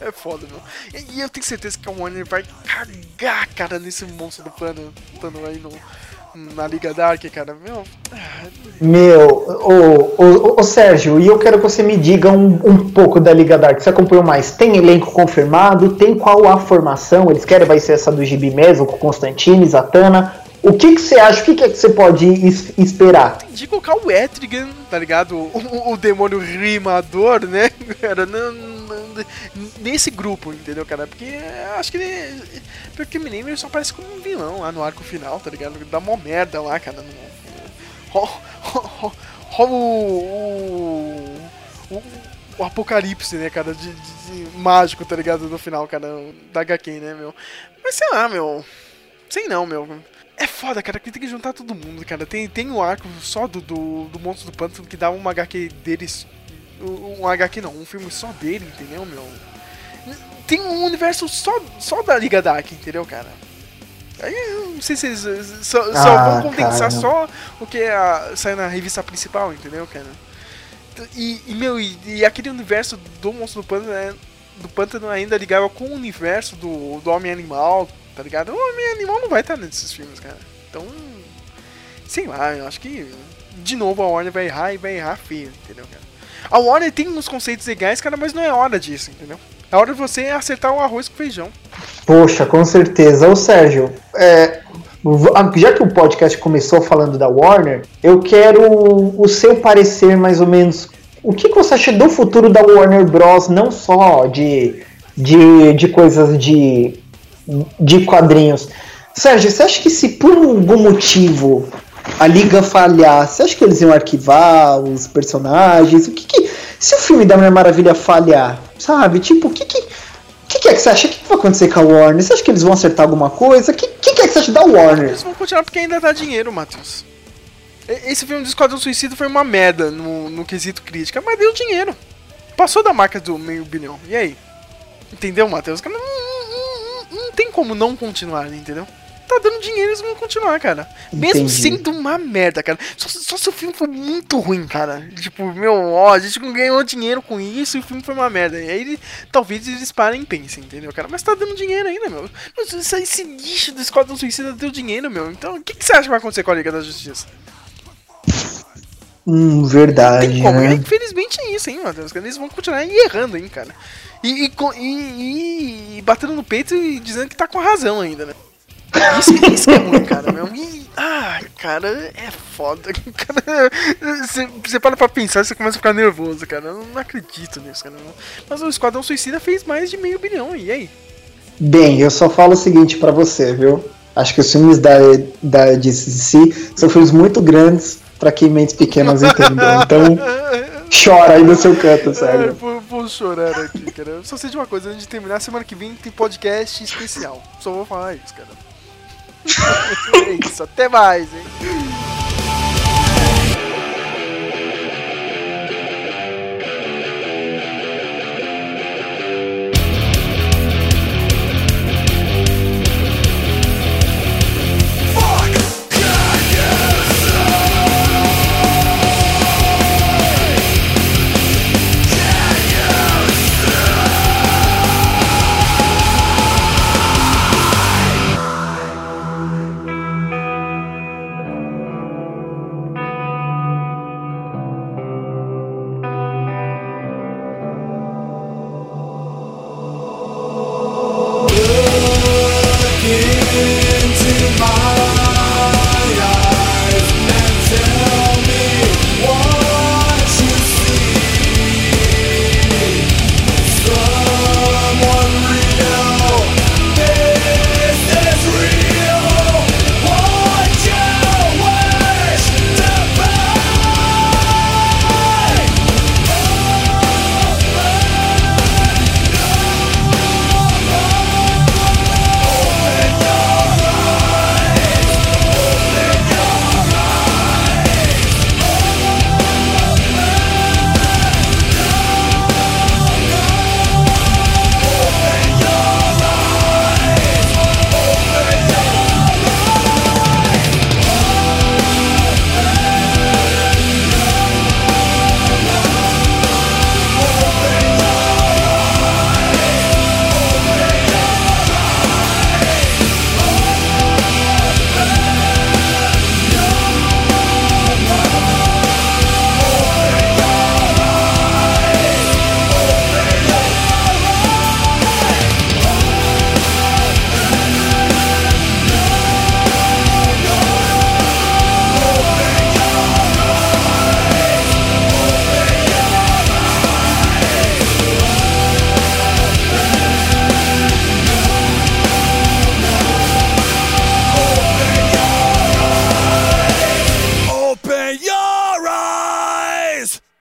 É foda, meu. E, e eu tenho certeza que a Warner vai cagar, cara, nesse monstro do pântano aí no. Na Liga Dark, cara, meu. Meu, ô, ô, ô, Sérgio, e eu quero que você me diga um, um pouco da Liga Dark. Você acompanhou mais? Tem elenco confirmado? Tem qual a formação? Eles querem vai ser essa do Gibi mesmo, com Constantine, Zatanna? O que, que você acha? O que, que, é que você pode es- esperar? de colocar o Etrigan, tá ligado? O, o- demônio rimador, né? Cara, não, não- nesse grupo, entendeu, cara? Porque acho que ele. Porque me lembro, ele só aparece como um vilão lá no arco final, tá ligado? Dá mó merda lá, cara. No, ro- ro- ro- ro- o, o, o apocalipse, né, cara? De, de- de mágico, tá ligado? No final, cara, da HQ, né, meu? Mas sei lá, meu. Sei não, meu. É foda, cara, que tem que juntar todo mundo, cara. Tem, tem o arco só do, do, do Monstro do Pântano que dá uma HQ deles. Um um HQ não, um filme só dele, entendeu, meu? Tem um universo só, só da Liga Dark, entendeu, cara? Aí eu não sei se eles só, só Ah, vão condensar cara. só o que é a, sai na revista principal, entendeu, cara? E, e, meu, e, e aquele universo do Monstro do Pântano, é- do Pântano ainda ligava com o universo do, do Homem-Animal, tá ligado? O Homem-Animal não vai estar nesses filmes, cara. Então, sei lá, eu acho que de novo a Warner vai errar e vai errar feio, entendeu, cara? A Warner tem uns conceitos legais, cara, mas não é hora disso, entendeu? É hora de você acertar o arroz com feijão. Poxa, com certeza. Ô Sérgio, é, v- já que o podcast começou falando da Warner, eu quero o seu parecer mais ou menos. O que, que você acha do futuro da Warner Bros. Não só de, de, de coisas de, de quadrinhos. Sérgio, você acha que se por algum motivo a liga falhar, você acha que eles iam arquivar os personagens? O que, que se o filme da Mulher Maravilha falhar, sabe? Tipo, o que que que, que é que você acha? O que, que vai acontecer com a Warner? Você acha que eles vão acertar alguma coisa? O que, que, que é que você acha da Warner? Eles vão continuar porque ainda dá dinheiro, Matheus. Esse filme do Esquadrão Suicida foi uma merda no, no quesito crítica, mas deu dinheiro. Passou da marca do meio bilhão. E aí? Entendeu, Matheus? Não tem como não continuar, entendeu? Tá dando dinheiro, eles vão continuar, cara. Mesmo Entendi. sendo uma merda, cara. Só, só se o filme for muito ruim, cara. Tipo, meu, ó, a gente não ganhou dinheiro com isso e o filme foi uma merda. E aí talvez eles parem e pensem, entendeu, cara? Mas tá dando dinheiro ainda, meu. Isso- esse lixo do Esquadrão Suicida deu dinheiro, meu. Então, o que, que você acha que vai acontecer com a Liga da Justiça? Hum, verdade. Tem como, né? é, infelizmente é isso, hein, Matheus? Eles vão continuar errando, hein, cara. E, e, e- batendo no peito e dizendo que tá com razão ainda, né? Isso, isso que é ruim, cara, meu. E, ai, cara, é foda. Cara, você, você para pra pensar e você começa a ficar nervoso, cara. Eu não acredito nisso, cara. Mas o Esquadrão Suicida fez mais de meio bilhão, e aí? Bem, eu só falo o seguinte pra você, viu? Acho que os filmes da, da DC são filmes muito grandes pra que mentes pequenas entendam. Então, chora aí no seu canto, sério. vou, vou chorar aqui, cara. Eu só sei de uma coisa, antes de terminar, semana que vem tem podcast especial. Só vou falar isso, cara. é isso, até mais, hein?